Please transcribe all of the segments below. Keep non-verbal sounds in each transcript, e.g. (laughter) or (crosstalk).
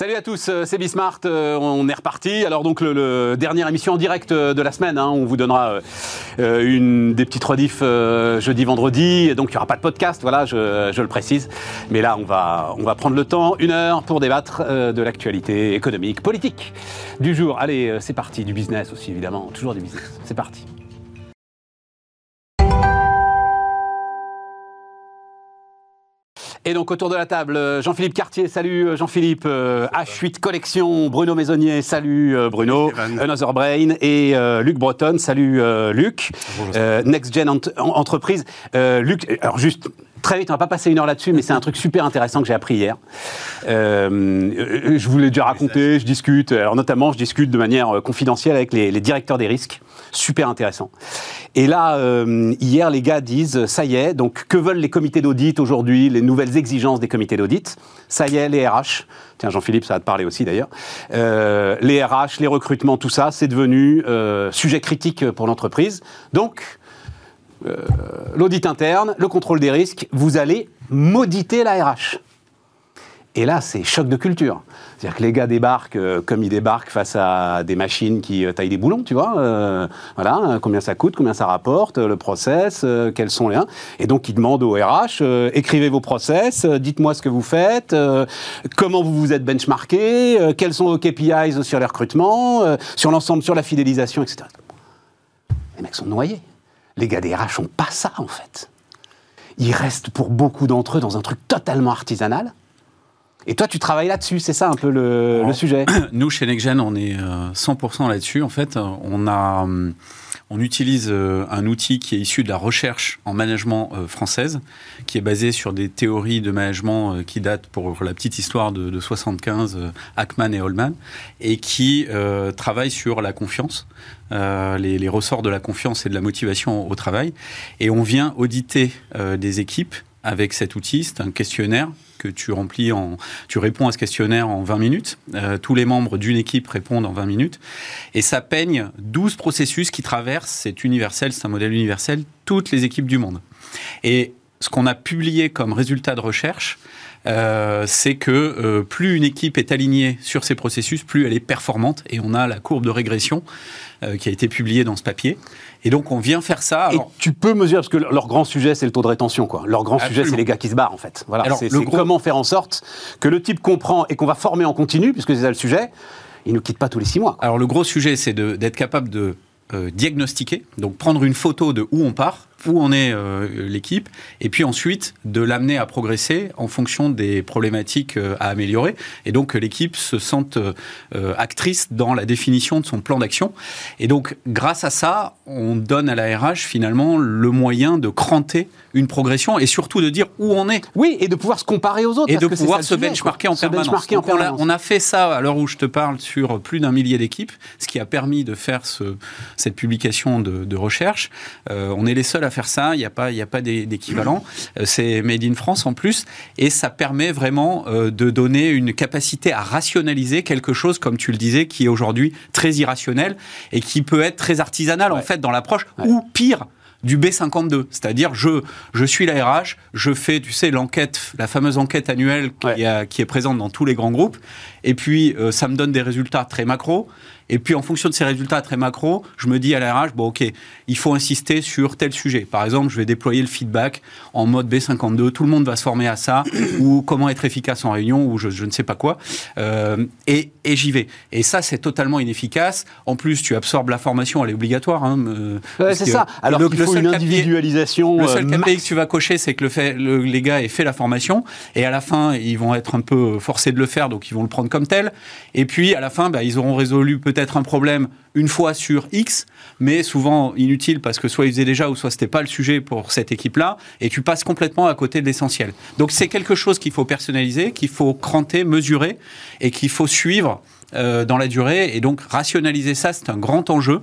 Salut à tous, euh, c'est Bismart, euh, on est reparti. Alors donc le, dernière émission en direct euh, de la semaine, hein. on vous donnera des petites rediffs jeudi, vendredi, donc il n'y aura pas de podcast, voilà, je, je, le précise. Mais là, on va, on va prendre le temps, une heure, pour débattre de l'actualité économique, politique du jour. Allez, c'est parti, du business aussi évidemment, toujours du business, c'est parti. Et donc autour de la table, euh, Jean-Philippe Cartier, salut euh, Jean-Philippe, H8 euh, Collection, Bruno Maisonnier, salut Bruno, Another Brain et Luc Breton, salut Luc, Next Gen Entreprise. Luc, alors juste Très vite, on va pas passer une heure là-dessus, mais c'est un truc super intéressant que j'ai appris hier. je vous l'ai déjà raconté, je discute, alors notamment je discute de manière confidentielle avec les, les directeurs des risques, super intéressant. Et là, euh, hier, les gars disent, ça y est, donc que veulent les comités d'audit aujourd'hui, les nouvelles exigences des comités d'audit? Ça y est, les RH, tiens Jean-Philippe, ça va te parler aussi d'ailleurs, euh, les RH, les recrutements, tout ça, c'est devenu euh, sujet critique pour l'entreprise. Donc, l'audit interne, le contrôle des risques, vous allez mauditer la RH. Et là, c'est choc de culture. C'est-à-dire que les gars débarquent euh, comme ils débarquent face à des machines qui euh, taillent des boulons, tu vois. Euh, voilà, combien ça coûte, combien ça rapporte, le process, quels sont les... Et donc, ils demandent au RH, écrivez vos process, dites-moi ce que vous faites, comment vous vous êtes benchmarké, quels sont vos KPIs sur les recrutements, sur l'ensemble, sur la fidélisation, etc. Les mecs sont noyés. Les gars des RH n'ont pas ça, en fait. Ils restent pour beaucoup d'entre eux dans un truc totalement artisanal et toi, tu travailles là-dessus, c'est ça un peu le, sujet (clears throat) Nous, chez NextGen, on est 100% euh, là-dessus. En fait, on a euh, on utilise euh, un outil qui est issu de la recherche en management française, qui est basé sur des théories de management qui datent, pour la petite histoire, de, 75, Ackman et Holman, et qui travaille sur la confiance, les, ressorts de la confiance et de la motivation au travail. Et on vient auditer des équipes avec cet outil. C'est un questionnaire que tu remplis tu réponds à ce questionnaire en 20 minutes. Euh, tous les membres d'une équipe répondent en 20 minutes. Et ça peigne 12 processus qui traversent, c'est universel, c'est un modèle universel, toutes les équipes du monde. Et ce qu'on a publié comme résultat de recherche, euh, c'est que euh, plus une équipe est alignée sur ces processus, plus elle est performante. Et on a la courbe de régression qui a été publiée dans ce papier. Et donc, on vient faire ça. Et tu peux mesurer, parce que leur grand sujet, c'est le taux de rétention. Quoi. Leur grand sujet, c'est les gars qui se barrent, en fait. Voilà. C'est comment faire en sorte que le type comprend et qu'on va former en continu, puisque c'est ça le sujet, il ne quitte pas tous les six mois. Alors, le gros sujet, c'est d'être capable de euh, diagnostiquer, donc prendre une photo de où on part, où en est euh, l'équipe, et puis ensuite de l'amener à progresser en fonction des problématiques euh, à améliorer, et donc que l'équipe se sente euh, actrice dans la définition de son plan d'action. Et donc, grâce à ça, on donne à la RH finalement le moyen de cranter une progression et surtout de dire où on est. Oui, et de pouvoir se comparer aux autres. Et de pouvoir se benchmarker en, permanence. On, a, fait ça à l'heure où je te parle sur plus d'un millier d'équipes, ce qui a permis de faire ce, cette publication de, recherche. on est les seuls à faire ça, il n'y a pas, a pas d'équivalent. Euh, c'est made in France en plus, et ça permet vraiment euh, de donner une capacité à rationaliser quelque chose, comme tu le disais, qui est aujourd'hui très irrationnel et qui peut être très artisanal en fait dans l'approche, ou pire du B52. C'est-à-dire, je, je suis la RH, je fais, tu sais, l'enquête, la fameuse enquête annuelle qui, qui, est présente dans tous les grands groupes, et puis euh, ça me donne des résultats très macro. Et puis, en fonction de ces résultats très macro, je me dis à la RH, bon, OK, il faut insister sur tel sujet. Par exemple, je vais déployer le feedback en mode B52. Tout le monde va se former à ça, ou comment être efficace en réunion, ou je, ne sais pas quoi. Euh, et, et j'y vais. Et ça, c'est totalement inefficace. En plus, tu absorbes la formation, elle est obligatoire. Hein, c'est ça. Alors qu'il faut une individualisation. le seul KPI euh, que tu vas cocher, c'est que le fait, les gars aient fait la formation. Et à la fin, ils vont être un peu forcés de le faire, donc ils vont le prendre comme tel. Et puis, à la fin, bah, ils auront résolu peut-être être un problème une fois sur X, mais souvent inutile parce que soit ils faisaient déjà ou soit c'était pas le sujet pour cette équipe-là, et tu passes complètement à côté de l'essentiel. Donc c'est quelque chose qu'il faut personnaliser, qu'il faut cranter, mesurer, et qu'il faut suivre euh, dans la durée, et donc rationaliser ça, c'est un grand enjeu.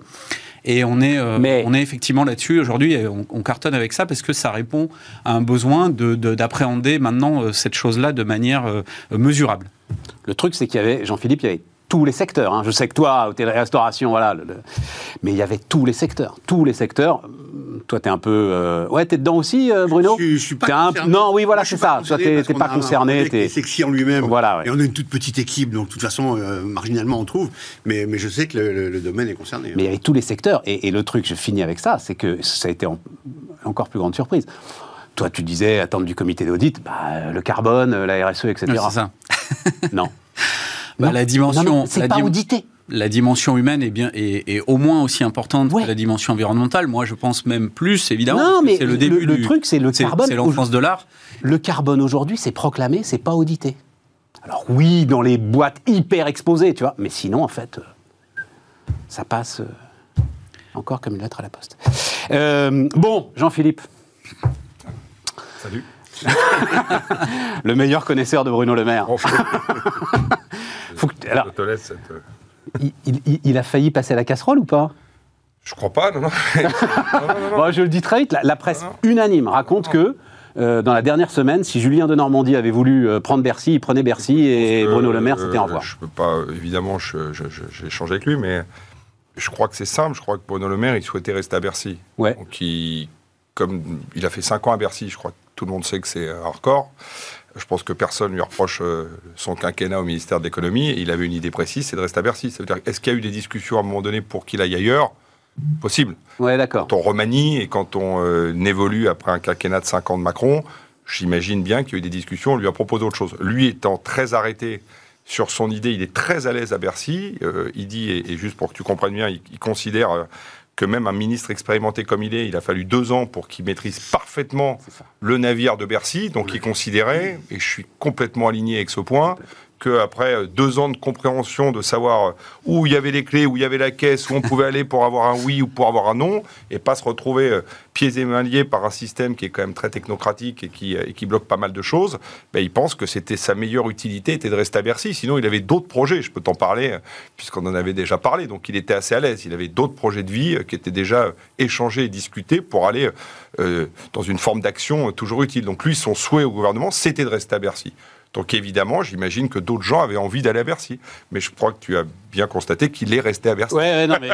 Et on est, euh, on est effectivement là-dessus aujourd'hui, et on, cartonne avec ça parce que ça répond à un besoin d'appréhender de, maintenant euh, cette chose-là de manière mesurable. Le truc, c'est qu'il y avait, Jean-Philippe, il y avait tous les secteurs. Hein. Je sais que toi, hôtellerie-restauration, voilà. Mais il y avait tous les secteurs. Tous les secteurs. Toi, tu es un peu. Euh... Ouais, tu es dedans aussi, euh, Bruno je, je, suis pas un... Non, oui, voilà, c'est ça. Toi, tu n'es pas concerné. C'est sexy en lui-même. Voilà, Et on a une toute petite équipe, donc de toute façon, euh, marginalement, on trouve. Mais, mais je sais que le, domaine est concerné. Mais il y avait tous les secteurs. Et, le truc, je finis avec ça, c'est que ça a été encore plus grande surprise. Toi, tu disais attendre du comité d'audit, bah, le carbone, la RSE, etc. c'est ça. non. (laughs) Bah, la dimension. c'est pas audité la dimension humaine est bien est, au moins aussi importante que la dimension environnementale. Moi, je pense même plus, évidemment. Non, mais c'est le début. Le, truc, c'est le carbone. C'est l'enfance de l'art. Le carbone aujourd'hui, c'est proclamé, c'est pas audité. Alors oui, dans les boîtes hyper exposées, tu vois, mais sinon, en fait, euh, ça passe euh, encore comme une lettre à la poste. Euh, bon, Jean-Philippe. Salut. (laughs) le meilleur connaisseur de Bruno Le Maire. (laughs) Faut alors, je te laisse cette... il, a failli passer à la casserole ou pas? Je crois pas, non, non. (laughs) je le dis très vite, la, presse unanime raconte que euh, dans la dernière semaine, si Julien de Normandie avait voulu euh, prendre Bercy, il prenait Bercy et Bruno Le Maire, c'était en voie. Je peux pas, évidemment, j'ai échangé avec lui, mais je crois que c'est simple. Je crois que Bruno Le Maire, il souhaitait rester à Bercy. Ouais. Donc, il, comme il a fait 5 ans à Bercy, je crois que tout le monde sait que c'est un record. Je pense que personne lui reproche euh, son quinquennat au ministère de l'économie. Il avait une idée précise, c'est de rester à Bercy. Ça veut dire, est-ce qu'il y a eu des discussions à un moment donné pour qu'il aille ailleurs? Possible. Ouais, d'accord. Quand on remanie et quand on euh, évolue après un quinquennat de 5 ans de Macron, j'imagine bien qu'il y a eu des discussions, on lui a proposé autre chose. Lui étant très arrêté sur son idée, il est très à l'aise à Bercy. Euh, il dit, et, juste pour que tu comprennes bien, il, il considère que même un ministre expérimenté comme il est, il a fallu deux ans pour qu'il maîtrise parfaitement le navire de Bercy. Donc il considérait, et je suis complètement aligné avec ce point, qu'après euh, deux ans de compréhension, de savoir euh, où il y avait les clés, où il y avait la caisse, où on pouvait aller pour avoir un oui ou pour avoir un non, et pas se retrouver euh, pieds et mains liés par un système qui est quand même très technocratique et qui, bloque pas mal de choses, ben, il pense que c'était sa meilleure utilité était de rester à Bercy. Sinon, il avait d'autres projets, je peux t'en parler, puisqu'on en avait déjà parlé, donc il était assez à l'aise. Il avait d'autres projets de vie qui étaient déjà échangés et discutés pour aller dans une forme d'action toujours utile. Donc lui, son souhait au gouvernement, c'était de rester à Bercy. Donc évidemment, j'imagine que d'autres gens avaient envie d'aller à Bercy. Mais je crois que tu as bien constaté qu'il est resté à Bercy. Ouais, non, mais,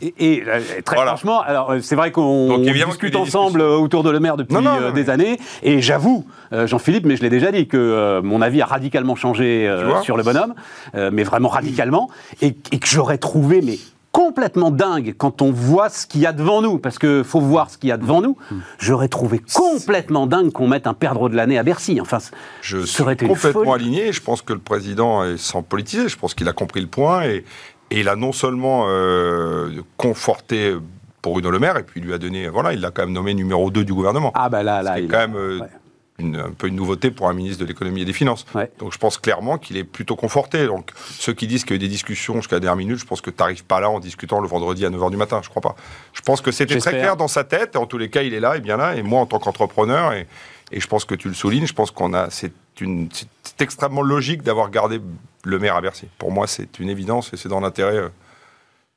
(laughs) et, euh, très franchement, alors euh, c'est vrai qu'on discute ensemble autour de le maire depuis euh, des années. Et j'avoue, Jean-Philippe, mais je l'ai déjà dit, que mon avis a radicalement changé sur le bonhomme, mais vraiment radicalement, et, et que j'aurais trouvé mais complètement dingue quand on voit ce qu'il y a devant nous, parce qu'il faut voir ce qu'il y a devant nous. J'aurais trouvé complètement dingue qu'on mette un perdreau de l'année à Bercy. Enfin, je suis complètement aligné. Je pense que le président est sans politiser. Je pense qu'il a compris le point et, il a non seulement euh, conforté pour Bruno Le Maire et puis il lui a donné, voilà, il l'a quand même nommé numéro 2 du gouvernement. Ah bah là, là, il quand même euh, un peu une nouveauté pour un ministre de l'économie et des finances. Donc je pense clairement qu'il est plutôt conforté. Donc ceux qui disent qu'il y a eu des discussions jusqu'à la dernière minute, je pense que tu n'arrives pas là en discutant le vendredi à 9h du matin. Je crois pas. Je pense que c'était très clair dans sa tête. En tous les cas, il est là et bien là. Et moi, en tant qu'entrepreneur, et, et, je pense que tu le soulignes, je pense qu'on a. C'est extrêmement logique d'avoir gardé le maire à Bercy. Pour moi, c'est une évidence et c'est dans l'intérêt euh,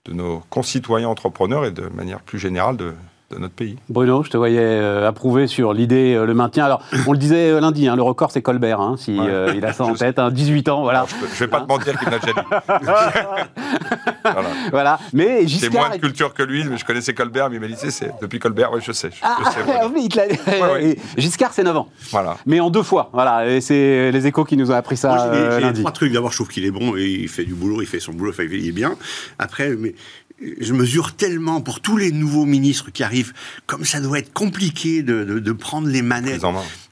de nos concitoyens entrepreneurs et de manière plus générale de, notre pays. Bruno, je te voyais euh, approuver sur l'idée, euh, le maintien. Alors, on le disait euh, lundi, hein, le record c'est Colbert, hein, si il a ça en tête, 18 hein, ans, voilà. je, ne vais pas te mentir qu'il n'a déjà dit. (laughs) voilà. voilà. Mais Giscard. C'est moins de culture que lui, mais je connaissais Colbert, mais il m'a dit, c'est depuis Colbert, oui, je sais. Je, ah, sais (laughs) Giscard, c'est 9 ans. Voilà. Mais en deux fois, voilà. Et c'est les échos qui nous ont appris ça. J'ai trois trucs. D'abord, je trouve qu'il est bon et il fait du boulot, il fait son boulot, il est bien. Après, mais je mesure tellement pour tous les nouveaux ministres qui arrivent, comme ça doit être compliqué de, prendre les manettes.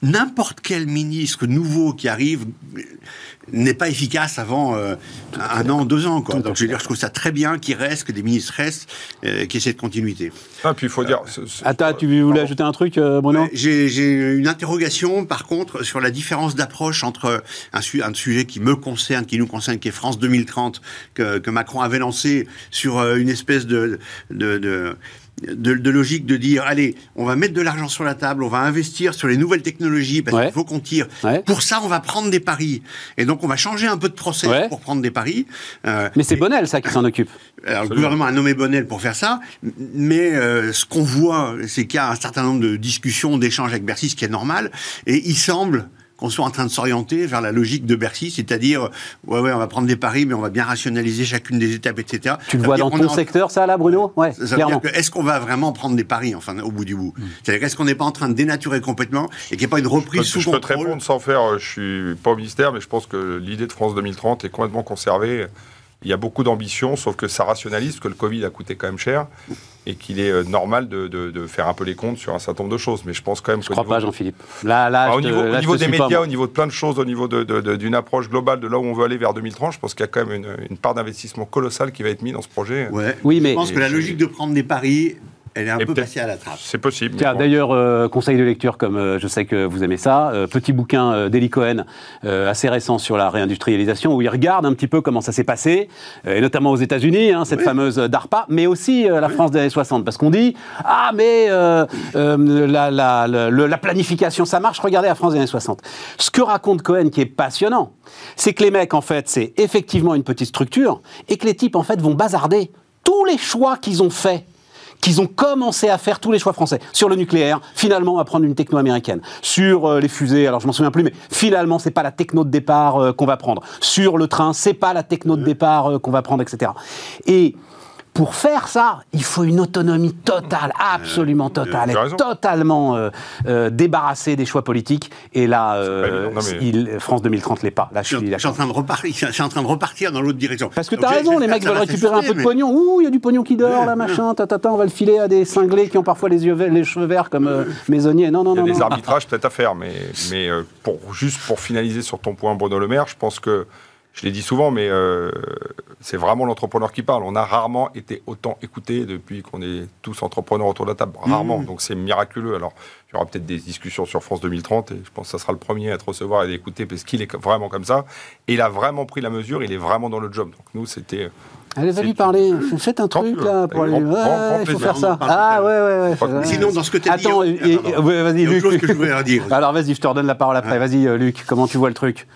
N'importe quel ministre nouveau qui arrive n'est pas efficace avant euh, un an, deux ans. Quoi. Donc je veux dire, je trouve ça très bien qu'il reste, que des ministres restent, euh, qu'il y ait cette continuité. Ah, puis il faut dire. Attends, tu voulais ajouter un truc, euh, Bruno J'ai une interrogation, par contre, sur la différence d'approche entre un, un, sujet qui me concerne, qui nous concerne, qui est France 2030, que, que Macron avait lancé sur une espèce de, de, de de, logique de dire allez, on va mettre de l'argent sur la table, on va investir sur les nouvelles technologies parce qu'il faut qu'on tire. Pour ça, on va prendre des paris. Et donc, on va changer un peu de process pour prendre des paris. Euh, mais c'est Bonnel, ça, qui s'en occupe. Alors, le gouvernement a nommé Bonnel pour faire ça, mais euh, ce qu'on voit, c'est qu'il y a un certain nombre de discussions, d'échanges avec Bercy, ce qui est normal, et il semble qu'on soit en train de s'orienter vers la logique de Bercy, c'est-à-dire, ouais, ouais, on va prendre des paris, mais on va bien rationaliser chacune des étapes, etc. Tu le vois dans ton secteur, ça, là, Bruno? Ouais, clairement. Est-ce qu'on va vraiment prendre des paris, enfin, au bout du bout? Mm. C'est-à-dire, est-ce qu'on n'est pas en train de dénaturer complètement et qu'il n'y ait pas une reprise sous contrôle Je peux te répondre sans faire, euh, je suis pas au ministère, mais je pense que l'idée de France 2030 est complètement conservée. Il y a beaucoup d'ambition, sauf que ça rationalise, que le Covid a coûté quand même cher et qu'il est euh, normal de, faire un peu les comptes sur un certain nombre de choses. Mais je pense quand même. Je ne crois pas, Jean-Philippe. Là, là, ah, au niveau, des médias, au niveau de plein de choses, au niveau d'une approche globale de là où on veut aller vers 2030, je pense qu'il y a quand même une, part d'investissement colossale qui va être mise dans ce projet. Oui, mais je pense que la logique de prendre des paris elle est un peu passée à la trappe. C'est possible. D'ailleurs, euh, conseil de lecture, comme euh, je sais que vous aimez ça, euh, petit bouquin d'Eli Cohen, assez récent sur la réindustrialisation, où il regarde un petit peu comment ça s'est passé, et notamment aux États-Unis, hein, cette fameuse DARPA, mais aussi la France des années 60. Parce qu'on dit, ah, mais la, la, la, planification, ça marche, regardez la France des années 60. Ce que raconte Cohen, qui est passionnant, c'est que les mecs, en fait, c'est effectivement une petite structure, et que les types, en fait, vont bazarder tous les choix qu'ils ont faits qu'ils ont commencé à faire tous les choix français. Sur le nucléaire, finalement, à prendre une techno américaine. Sur euh, les fusées, alors je m'en souviens plus, mais finalement, c'est pas la techno de départ euh, qu'on va prendre. Sur le train, c'est pas la techno de départ euh, qu'on va prendre, etc. Et pour faire ça, il faut une autonomie totale, absolument totale, être totalement euh, euh, débarrassé des choix politiques. Et là, euh, France 2030 l'est pas. Là, je, suis, en train de repartir. Je suis en train de repartir dans l'autre direction. Parce que tu as raison, les mecs veulent récupérer un peu de pognon. Ouh, il y a du pognon qui dort, là, machin. Tata, on va le filer à des cinglés qui ont parfois les yeux, les cheveux verts comme maisonniers. Non, non, non. Il y a des arbitrages peut-être à faire, mais, mais pour juste pour finaliser sur ton point, Bruno Le Maire, je pense que je l'ai dit souvent, mais euh, c'est vraiment l'entrepreneur qui parle. On a rarement été autant écouté depuis qu'on est tous entrepreneurs autour de la table. Rarement. Mmh. Donc c'est miraculeux. Alors, il y aura peut-être des discussions sur France 2030 et je pense que ça sera le premier à te recevoir et d'écouter parce qu'il est vraiment comme ça. Et il a vraiment pris la mesure. Il est vraiment dans le job. Donc nous, c'était. Allez, va lui parler. Faites un truc là pour aller. il faut faire ça. Ah ouais, ouais, ouais. Sinon, dans ce que tu Attends, vas-y, Luc. Que je dire. Alors vas-y, je te redonne la parole après. Vas-y, euh, Luc, comment tu vois le truc?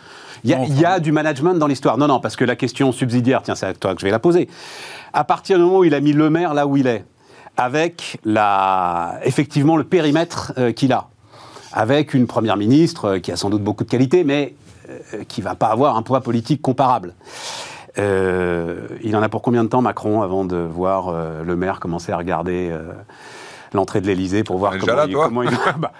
Il y, a du management dans l'histoire. Non, non, parce que la question subsidiaire, tiens, c'est à toi que je vais la poser. À partir du moment où il a mis le maire là où il est, avec la, effectivement le périmètre euh, qu'il a, avec une première ministre euh, qui a sans doute beaucoup de qualités, mais euh, qui ne va pas avoir un poids politique comparable. il en a pour combien de temps Macron avant de voir le maire commencer à regarder l'entrée de l'Elysée pour voir comment, il, (laughs) comment il, bah,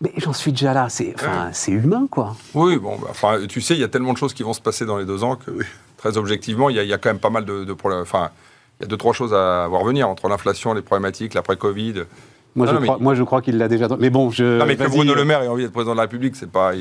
mais j'en suis déjà là, c'est enfin, humain, quoi. Oui, bon, bah, enfin, tu sais, il y a tellement de choses qui vont se passer dans les deux ans que, très objectivement, il y, a quand même pas mal de, de problèmes. Enfin, il y a deux, trois choses à voir venir entre l'inflation, les problématiques, l'après-Covid. Moi, je, crois, moi je crois qu'il l'a déjà. Mais bon, je. Non, mais que Bruno Le Maire ait envie d'être président de la République, c'est pas,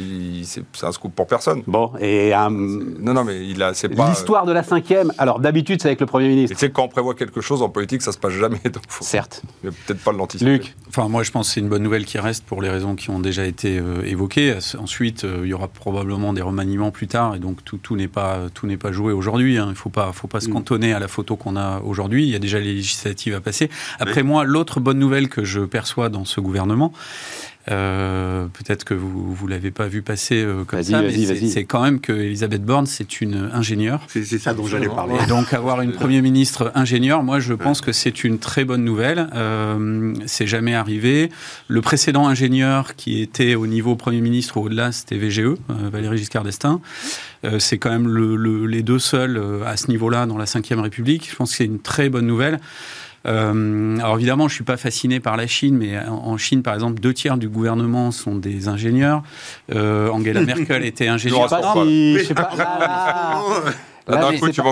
c'est un scoop pour personne. Bon, et euh, non, non, mais il a, c'est pas. L'histoire de la cinquième. Alors d'habitude, c'est avec le Premier ministre. Tu sais, quand on prévoit quelque chose en politique, ça se passe jamais. (laughs) Donc Certes. Peut-être pas l'anticiper. Luc. Enfin, moi, je pense que c'est une bonne nouvelle qui reste pour les raisons qui ont déjà été euh, évoquées. Ensuite, euh, il y aura probablement des remaniements plus tard, et donc tout, tout n'est pas, tout n'est pas joué aujourd'hui. Hein. Il ne faut pas, faut pas se mm. cantonner à la photo qu'on a aujourd'hui. Il y a déjà les législatives à passer. Après moi, l'autre bonne nouvelle que je perçois dans ce gouvernement. Euh, peut-être que vous ne l'avez pas vu passer euh, comme ça, mais c'est quand même que Elisabeth Borne, c'est une ingénieure. C'est ça dont j'allais parler. Et donc avoir une Premier ministre ingénieure, moi je pense que c'est une très bonne nouvelle. Euh, c'est jamais arrivé. Le précédent ingénieur qui était au niveau Premier ministre au-delà, c'était VGE, euh, Valérie Giscard d'Estaing. c'est quand même le, les deux seuls à ce niveau-là dans la Ve République. Je pense que c'est une très bonne nouvelle. Euh, alors évidemment, je suis pas fasciné par la Chine, mais en, Chine, par exemple, deux tiers du gouvernement sont des ingénieurs. Euh, Angela (laughs) Merkel était ingénieure. Je sais (laughs) pas.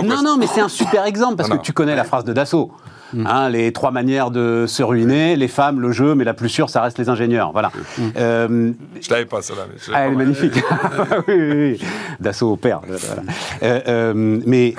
non, non, mais c'est un super exemple parce que tu connais la phrase de Dassault. Mm. Hein, les trois manières de se ruiner, les femmes, le jeu, mais la plus sûre, ça reste les ingénieurs. Voilà. Mm. Euh, je l'avais pas, celle-là. Ah, elle est magnifique. (laughs) (laughs) oui, oui, oui. Dassault au père. Euh, euh, mais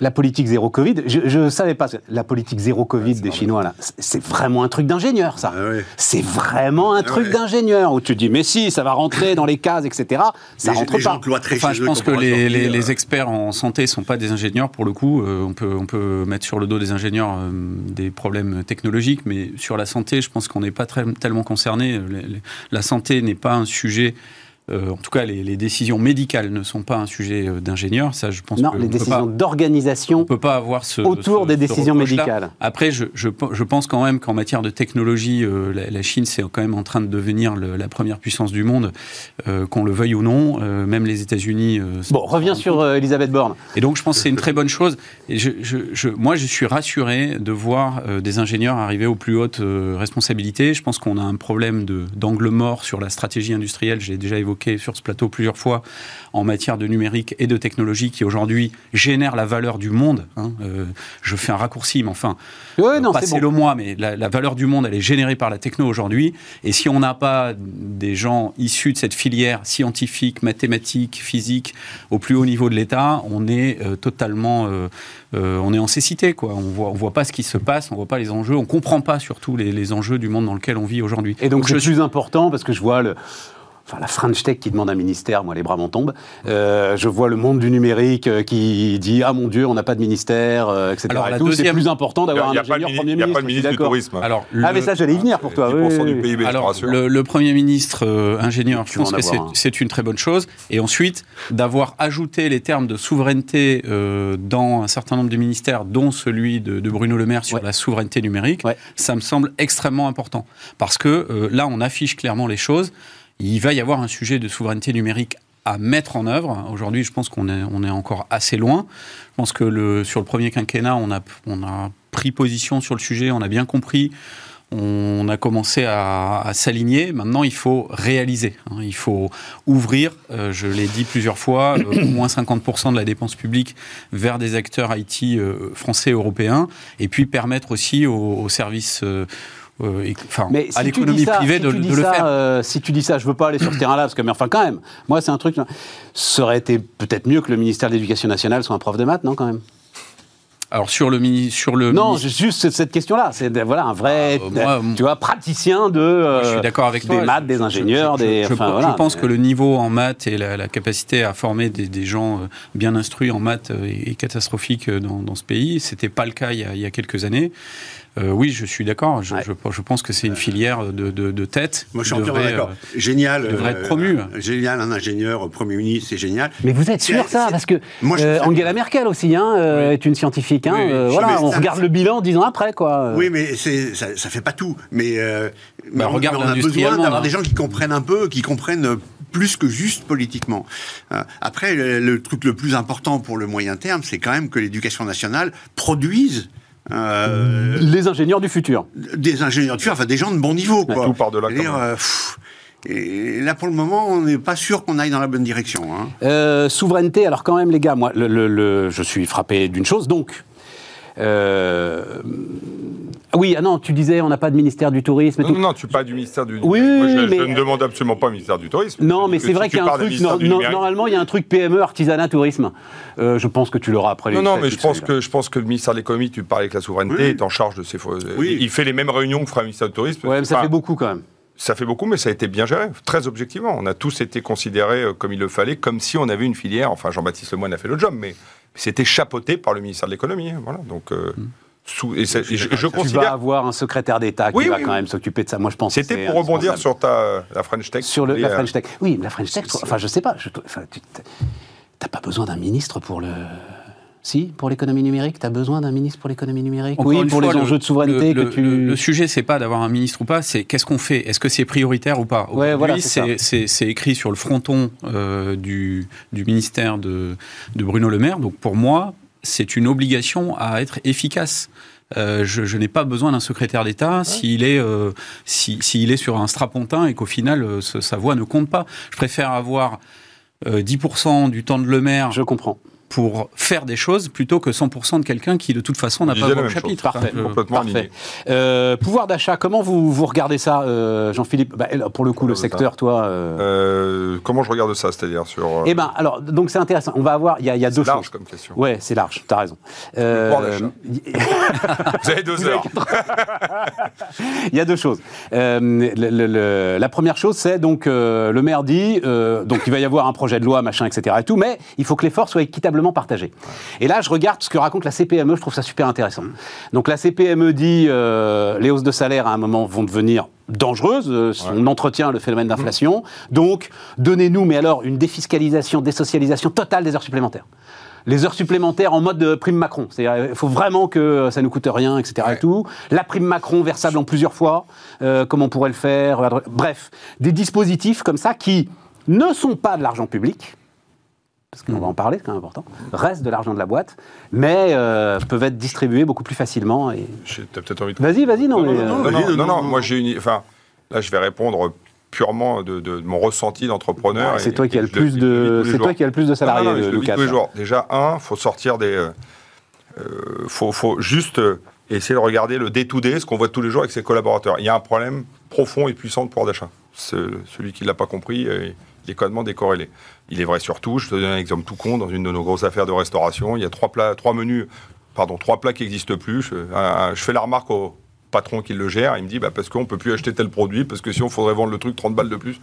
la politique zéro Covid, je ne savais pas. La politique zéro Covid des Chinois, là, c'est vraiment un truc d'ingénieur, ça. Ah c'est vraiment un ah truc d'ingénieur où tu dis, mais si, ça va rentrer dans les cases, etc. Ça rentre pas. Enfin, je pense que les, les, les, experts en santé ne sont pas des ingénieurs, pour le coup. on, peut, on peut mettre sur le dos des ingénieurs euh, des problèmes technologiques, mais sur la santé, je pense qu'on n'est pas très, tellement concerné. La santé n'est pas un sujet euh, en tout cas, les, décisions médicales ne sont pas un sujet euh, d'ingénieur. Ça, je pense. Non, les décisions d'organisation. On peut pas avoir ce autour des décisions médicales. Après, je, je, pense quand même qu'en matière de technologie, euh, la, Chine c'est quand même en train de devenir la première puissance du monde, qu'on le veuille ou non. même les États-Unis. bon, reviens sur Elisabeth Borne. Et donc, je pense que c'est une très bonne chose. Et je, moi, je suis rassuré de voir des ingénieurs arriver aux plus hautes responsabilités. Je pense qu'on a un problème d'angle mort sur la stratégie industrielle. J'ai déjà évoqué sur ce plateau plusieurs fois en matière de numérique et de technologie qui aujourd'hui génère la valeur du monde. Hein. Euh, je fais un raccourci, mais enfin, ouais, non, passez le moi, mais la, valeur du monde, elle est générée par la techno aujourd'hui. Et si on n'a pas des gens issus de cette filière scientifique, mathématique, physique, au plus haut niveau de l'État, on est euh, totalement, euh, on est en cécité, quoi. On voit, on voit pas ce qui se passe, on voit pas les enjeux, on comprend pas surtout les, les enjeux du monde dans lequel on vit aujourd'hui. Et donc, donc c'est plus important parce que je vois le enfin la French Tech qui demande un ministère, moi les bras m'en tombent. Euh, je vois le monde du numérique euh, qui dit ah mon Dieu, on n'a pas de ministère, euh, etc. Alors, c'est plus important d'avoir un ingénieur premier ministre. Il n'y a pas de ministre du tourisme. Alors, ah mais ça j'allais y venir pour toi. Oui, du PIB, Alors le, premier ministre ingénieur, je pense que c'est une très bonne chose. Et ensuite d'avoir ajouté les termes de souveraineté dans un certain nombre de ministères, dont celui de, Bruno Le Maire sur la souveraineté numérique, ça me semble extrêmement important parce que là on affiche clairement les choses il va y avoir un sujet de souveraineté numérique à mettre en œuvre. Aujourd'hui, je pense qu'on est, on est encore assez loin. Je pense que le, sur le premier quinquennat, on a, on a pris position sur le sujet, on a bien compris, on a commencé à, s'aligner. Maintenant, il faut réaliser. Hein. Il faut ouvrir, euh, je l'ai dit plusieurs fois, euh, au moins 50% de la dépense publique vers des acteurs IT euh, français et européens, et puis permettre aussi aux, aux services euh, enfin, mais à l'économie privée de, le faire. Euh, si tu dis ça, je veux pas aller sur ce terrain-là, parce que, mais enfin, quand même, moi, c'est un truc. Ça aurait été peut-être mieux que le ministère de l'Éducation nationale soit un prof de maths, non, quand même? Alors sur le sur le non juste cette question-là c'est voilà un vrai ah, euh, tu vois praticien de je suis d'accord avec des maths des ingénieurs des je, pense que le niveau en maths et la, capacité à former des, gens bien instruits en maths est, catastrophique dans, dans ce pays c'était pas le cas il y a, il y a quelques années euh, oui, je suis d'accord. Je, je, pense que c'est une filière de, de, tête. Moi, je suis entièrement d'accord. Euh, génial. Devrait être promu. Euh, génial, un ingénieur, Premier ministre, c'est génial. Mais vous êtes sûr, ça Parce que Angela Merkel aussi hein, est une scientifique. Hein, voilà, on regarde le bilan dix ans après, quoi. Oui, mais ça, ça fait pas tout. Mais, bah, on, regarde on, a besoin d'avoir des gens qui comprennent un peu, qui comprennent plus que juste politiquement. après, le, truc le plus important pour le moyen terme, c'est quand même que l'éducation nationale produise euh, les ingénieurs du futur. Des ingénieurs du futur, enfin des gens de bon niveau. Quoi. Tout part de là. Euh, et là, pour le moment, on n'est pas sûr qu'on aille dans la bonne direction. Hein. Euh, souveraineté, alors quand même, les gars, moi, le, je suis frappé d'une chose. Donc, euh, oui, ah non, tu disais on n'a pas de ministère du tourisme. non, non, tu pas du ministère du. Oui, je, mais... je, ne demande absolument pas un ministère du tourisme. Non, mais c'est vrai qu'il y a un truc. normalement, il y a un truc PME, artisanat, tourisme. Euh, je pense que tu l'auras après. Non, non, mais je pense que je pense que le ministère de l'économie, tu parles avec la souveraineté, est en charge de ces. Oui. Il fait les mêmes réunions que fera le ministère du tourisme. Ouais, mais ça fait beaucoup quand même. Ça fait beaucoup, mais ça a été bien géré, très objectivement. On a tous été considérés euh, comme il le fallait, comme si on avait une filière. Enfin, Jean-Baptiste Lemoyne a fait le job, mais c'était chapeauté par le ministère de l'économie. Hein, voilà, donc. Euh, mm. Sous, et, je, je, considère... Tu vas avoir un secrétaire d'État qui va quand même s'occuper de ça. Moi, je pense. C'était pour rebondir sur ta, la French Tech. Sur le, la French Tech. Oui, la French Tech. Enfin, je sais pas. tu n'as pas besoin d'un ministre pour le. Si, pour l'économie numérique, tu as besoin d'un ministre pour l'économie numérique Oui, pour les enjeux de souveraineté le, que tu... Le, sujet, c'est pas d'avoir un ministre ou pas, c'est qu'est-ce qu'on fait? Est-ce que c'est prioritaire ou pas? Ouais, voilà, c'est écrit sur le fronton euh, du, du, ministère de, de, Bruno Le Maire. Donc pour moi, c'est une obligation à être efficace. Euh, je, n'ai pas besoin d'un secrétaire d'État s'il est, euh, s'il est sur un strapontin et qu'au final, sa voix ne compte pas. Je préfère avoir 10% du temps de Le Maire. Je comprends pour faire des choses plutôt que 100% de quelqu'un qui de toute façon n'a pas le chapitre. Parfait. complètement euh, pouvoir d'achat, comment vous, vous regardez ça, euh, Jean-Philippe? Bah, Pour le coup, le secteur, toi. Euh... comment je regarde ça, c'est-à-dire sur. Eh ben, alors, donc c'est intéressant. On va avoir, il y a, y a deux choses. C'est large comme question. Ouais, c'est large. T'as raison. (laughs) vous avez deux heures. (laughs) il y a deux choses. Le, la première chose, c'est donc le maire dit, donc il va y avoir un projet de loi, machin, etc. Et tout, mais il faut que l'effort soit équitablement partagé. Et là, je regarde ce que raconte la CPME, je trouve ça super intéressant. Donc la CPME dit euh, les hausses de salaire à un moment vont devenir dangereuse, on entretient le phénomène d'inflation. Donc, donnez-nous, mais alors, une défiscalisation, désocialisation totale des heures supplémentaires les heures supplémentaires en mode prime Macron. C'est-à-dire, il faut vraiment que ça ne coûte rien, etc. Et tout. La prime Macron versable en plusieurs fois, euh, comme on pourrait le faire. Bref, des dispositifs comme ça qui ne sont pas de l'argent public, parce qu'on va en parler, c'est quand même important, restent de l'argent de la boîte, mais euh, peuvent être distribués beaucoup plus facilement. Et... peut-être envie de... Vas-y, vas-y, non. Non, non, non, non, non, moi j'ai une... Enfin, là, je vais répondre purement de, mon ressenti d'entrepreneur. c'est toi qui as le plus de, c'est toi qui as le plus de salariés. Non, non, tous les jours. Déjà un, faut sortir des, euh, euh, faut, faut juste euh, essayer de regarder le day-to-day, ce qu'on voit tous les jours avec ses collaborateurs. Il y a un problème profond et puissant de pouvoir d'achat. Celui qui ne l'a pas compris, il est complètement décorrélé. Il est vrai surtout, je te donne un exemple tout con, dans une de nos grosses affaires de restauration, il y a trois plats, trois menus, pardon, trois plats qui n'existent plus. Je, je, fais la remarque au, patron qui le gère, il me dit bah, parce qu'on peut plus acheter tel produit, parce que si on faudrait vendre le truc 30 balles de plus.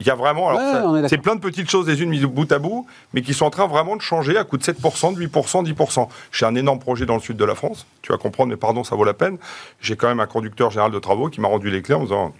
Il y a vraiment, c'est plein de petites choses les unes mises bout à bout, mais qui sont en train vraiment de changer à coût de 7%, de 8%, 10%. J'ai un énorme projet dans le sud de la France, tu vas comprendre, mais pardon, ça vaut la peine. J'ai quand même un conducteur général de travaux qui m'a rendu les clés en disant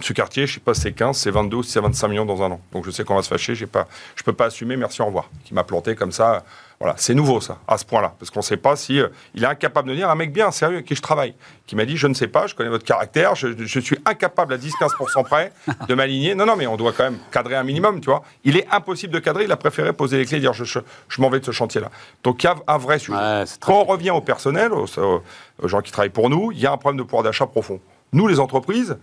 ce quartier, je sais pas, c'est 15, c'est 22, c'est 25 millions dans un an. Donc je sais qu'on va se fâcher, j'ai pas, je peux pas assumer, merci, au revoir. Qui m'a planté comme ça. Voilà, c'est nouveau ça, à ce point-là, parce qu'on ne sait pas si euh, il est incapable de dire un mec bien sérieux avec qui je travaille, qui m'a dit je ne sais pas, je connais votre caractère, je, suis incapable à 10-15% près de m'aligner. Non, non, mais on doit quand même cadrer un minimum, tu vois. Il est impossible de cadrer, il a préféré poser les clés et dire je, je, m'en vais de ce chantier-là. Donc il y a un vrai sujet. Quand on revient au personnel, aux, aux gens qui travaillent pour nous, il y a un problème de pouvoir d'achat profond. Nous, les entreprises,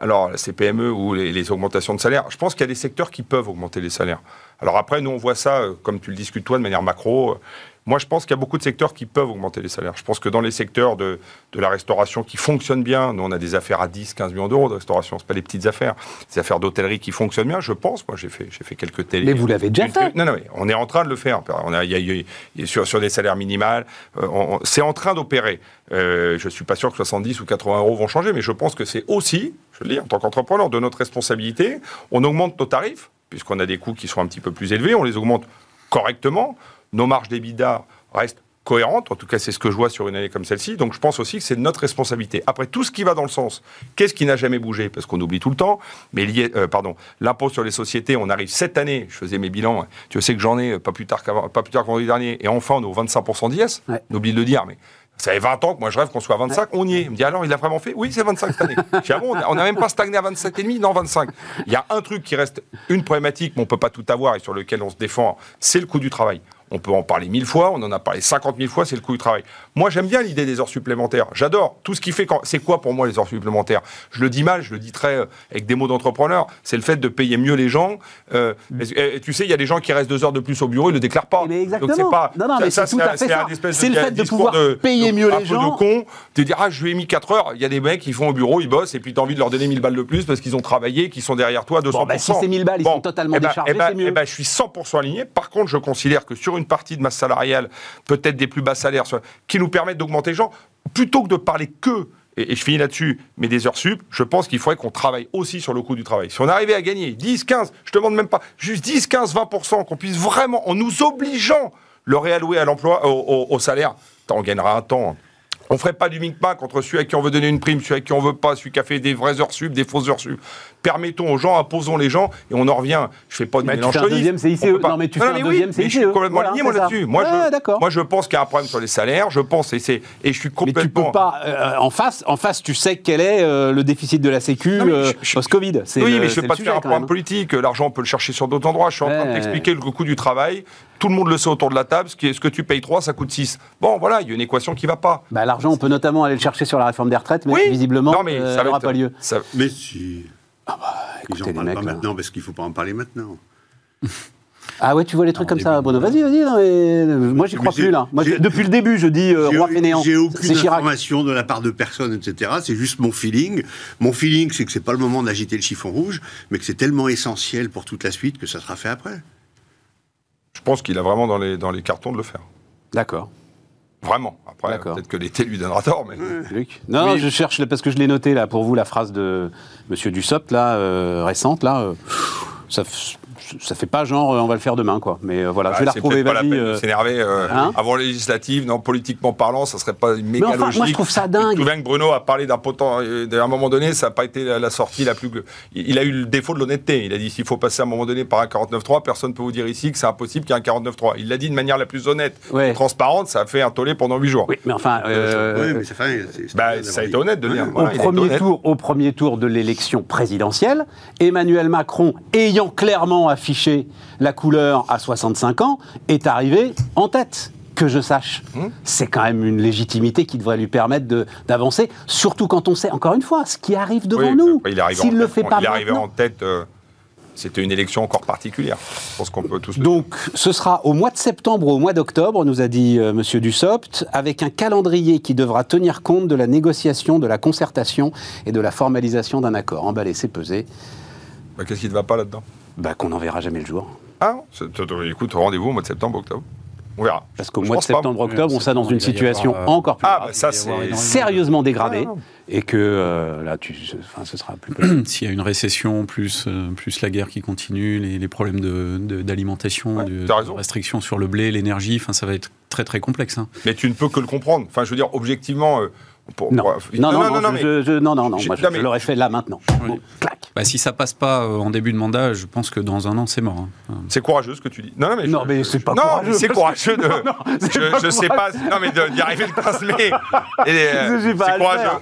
alors ces PME ou les, augmentations de salaire, je pense qu'il y a des secteurs qui peuvent augmenter les salaires. Alors après, nous on voit ça, euh, comme tu le discutes toi, de manière macro. Moi, je pense qu'il y a beaucoup de secteurs qui peuvent augmenter les salaires. Je pense que dans les secteurs de, de la restauration qui fonctionnent bien, nous, on a des affaires à 10, 15 millions d'euros de restauration, ce pas des petites affaires. Des affaires d'hôtellerie qui fonctionnent bien, je pense. Moi, j'ai fait, j'ai fait quelques télé. Mais vous l'avez déjà fait Non, non, mais on est en train de le faire. On a, y a, sur, sur des salaires minimales, euh, c'est en train d'opérer. Euh, je ne suis pas sûr que 70 ou 80 euros vont changer, mais je pense que c'est aussi, je le dis, en tant qu'entrepreneur, de notre responsabilité. On augmente nos tarifs, puisqu'on a des coûts qui sont un petit peu plus élevés, on les augmente correctement. Nos marges d'EBITDA restent cohérentes, en tout cas c'est ce que je vois sur une année comme celle-ci, donc je pense aussi que c'est notre responsabilité. Après, tout ce qui va dans le sens, qu'est-ce qui n'a jamais bougé? Parce qu'on oublie tout le temps, mais lié, euh, pardon, l'impôt sur les sociétés, on arrive cette année, je faisais mes bilans, tu sais que j'en ai pas plus tard pas plus tard qu'en dernier, et enfin on est au 25% d'IS, on oublie de le dire, mais ça fait 20 ans que moi je rêve qu'on soit à 25, on y est. Il me dit alors, il a vraiment fait Oui, c'est 25 cette année. Ah on n'a même pas stagné à 27,5, non 25. Il y a un truc qui reste une problématique, mais on ne peut pas tout avoir et sur lequel on se défend, c'est le coût du travail. On peut en parler mille fois, on en a parlé 50 000 fois, c'est le coût du travail. Moi, j'aime bien l'idée des heures supplémentaires. J'adore. Tout ce qui fait. Quand... C'est quoi pour moi les heures supplémentaires? Je le dis mal, je le dis très euh, avec des mots d'entrepreneur. C'est le fait de payer mieux les gens. Euh, mm. et, tu sais, il y a des gens qui restent deux heures de plus au bureau, ils ne le déclarent pas. Mais exactement. Donc c'est pas. Non, non, mais c'est tout à fait ça. C'est le fait de pouvoir payer mieux les gens. Un peu de con, de dire ah je lui ai mis 4 heures. Il y a des mecs qui font au bureau, ils bossent et puis tu as envie de leur donner 1000 balles de plus parce qu'ils ont travaillé, qu'ils sont derrière toi 200%. Bon, bah, si c'est 1000 balles, ils sont totalement eh ben, déchargés, eh ben, c'est mieux. Eh ben, je suis 100% aligné. Par contre, je considère que sur une partie de ma salariale peut-être des plus bas salaires, qui nous permettent d'augmenter les gens, plutôt que de parler que et, je finis là-dessus, mais des heures sup, je pense qu'il faudrait qu'on travaille aussi sur le coût du travail. Si on arrivait à gagner 10, 15, je te demande même pas, juste 10, 15, 20%, qu'on puisse vraiment, en nous obligeant, le réallouer à l'emploi, au, au, salaire, on gagnera un temps. On ferait pas du mink-pack entre celui à qui on veut donner une prime, celui à qui on veut pas, celui qui a fait des vraies heures sup, des fausses heures sup permettons aux gens, imposons les gens, et on en revient. Je fais pas du mélange deuxième CICE. Non, mais tu fais un deuxième CICE. Je suis complètement aligné, moi, là-dessus. Moi, je, moi, je pense qu'il y a un problème sur les salaires. Je pense, et, c'est, et je suis complètement. Mais tu peux pas. Euh, en, face, en face, tu sais quel est euh, le déficit de la Sécu euh, post-Covid. Oui, mais je ne vais pas te faire un problème politique. L'argent, on peut le chercher sur d'autres endroits. Je suis en train de t'expliquer le coût du travail. Tout le monde le sait autour de la table. Ce, qui est, ce que tu payes 3, ça coûte 6. Bon, voilà, il y a une équation qui ne va pas. Bah, l'argent, on peut notamment aller le chercher sur la réforme des retraites, mais visiblement, ça n'aura pas lieu. Mais si. Ah bah, écoutez, Ils en parlent pas maintenant parce qu'il ne faut pas en parler maintenant. Ah ouais, tu vois les trucs comme ça, Bruno. Vas-y, vas-y. Euh, moi, j'y crois plus là. Moi, depuis le début, je dis euh, roi fainéant. J'ai aucune information de la part de personne, etc. C'est juste mon feeling. Mon feeling, c'est que c'est pas le moment d'agiter le chiffon rouge, mais que c'est tellement essentiel pour toute la suite que ça sera fait après. Je pense qu'il a vraiment dans les, dans les cartons de le faire. D'accord. Vraiment. Après, peut-être que l'été lui donnera tort, mais. Non, je cherche parce que je l'ai noté là pour vous la phrase de Monsieur Dussopt là euh, récente là. Euh, ça, ça fait pas genre on va le faire demain, quoi. Mais voilà, je vais la retrouver. Pas la peine de s'énerver hein avant les législatives. Non, politiquement parlant, ça serait pas une méga enfin, Moi, je trouve ça dingue. Je me que Bruno a parlé d'un potent. À un moment donné, ça n'a pas été la sortie la plus. Il a eu le défaut de l'honnêteté. Il a dit s'il faut passer à un moment donné par un 49.3, personne ne peut vous dire ici que c'est impossible qu'il y ait un 49.3. Il l'a dit de manière la plus honnête, transparente. Ça a fait un tollé pendant 8 jours. Oui, mais enfin. oui, mais fait, bah, ça a été honnête de dire. au, premier tour, au premier tour de l'élection présidentielle, Emmanuel Macron, ayant clairement affiché la couleur à 65 ans, est arrivé en tête que je sache. Hmm. C'est quand même une légitimité qui devrait lui permettre d'avancer, surtout quand on sait, encore une fois, ce qui arrive devant nous. S'il le fait pas il arrivé en tête. Euh, c'était une élection encore particulière. Je pense qu'on peut tous. Donc, ce sera au mois de septembre ou au mois d'octobre, nous a dit M. Euh, Monsieur Dussopt, avec un calendrier qui devra tenir compte de la négociation, de la concertation et de la formalisation d'un accord. Emballé, c'est pesé. Bah, Qu'est-ce qui ne va pas là-dedans? Bah, Qu'on n'en verra jamais le jour. Ah, écoute, rendez-vous au mois de septembre, octobre. On verra. Parce qu'au mois de septembre-octobre, on sera dans une situation euh, encore plus ah, bah, sérieusement dégradée, et que euh, là, tu, enfin, ce sera plus. (clears throat) S'il y a une récession, plus, euh, plus la guerre qui continue, les, problèmes d'alimentation, de, de, restrictions sur le blé, l'énergie, enfin, ça va être très très complexe. Hein. Mais tu ne peux que le comprendre. Enfin, je veux dire, objectivement non. non. non, non, je, non, non, non, moi, je, l'aurais fait là maintenant. clac. Bah, si ça passe pas euh, en début de mandat, je pense que dans un an, c'est mort. Hein. C'est courageux ce que tu dis. Non, mais, non, mais c'est pas courageux. c'est courageux de. (laughs) je, ne sais pas. Non, mais d'y arriver le 15 mai. (laughs) Euh, j'ai pas, pas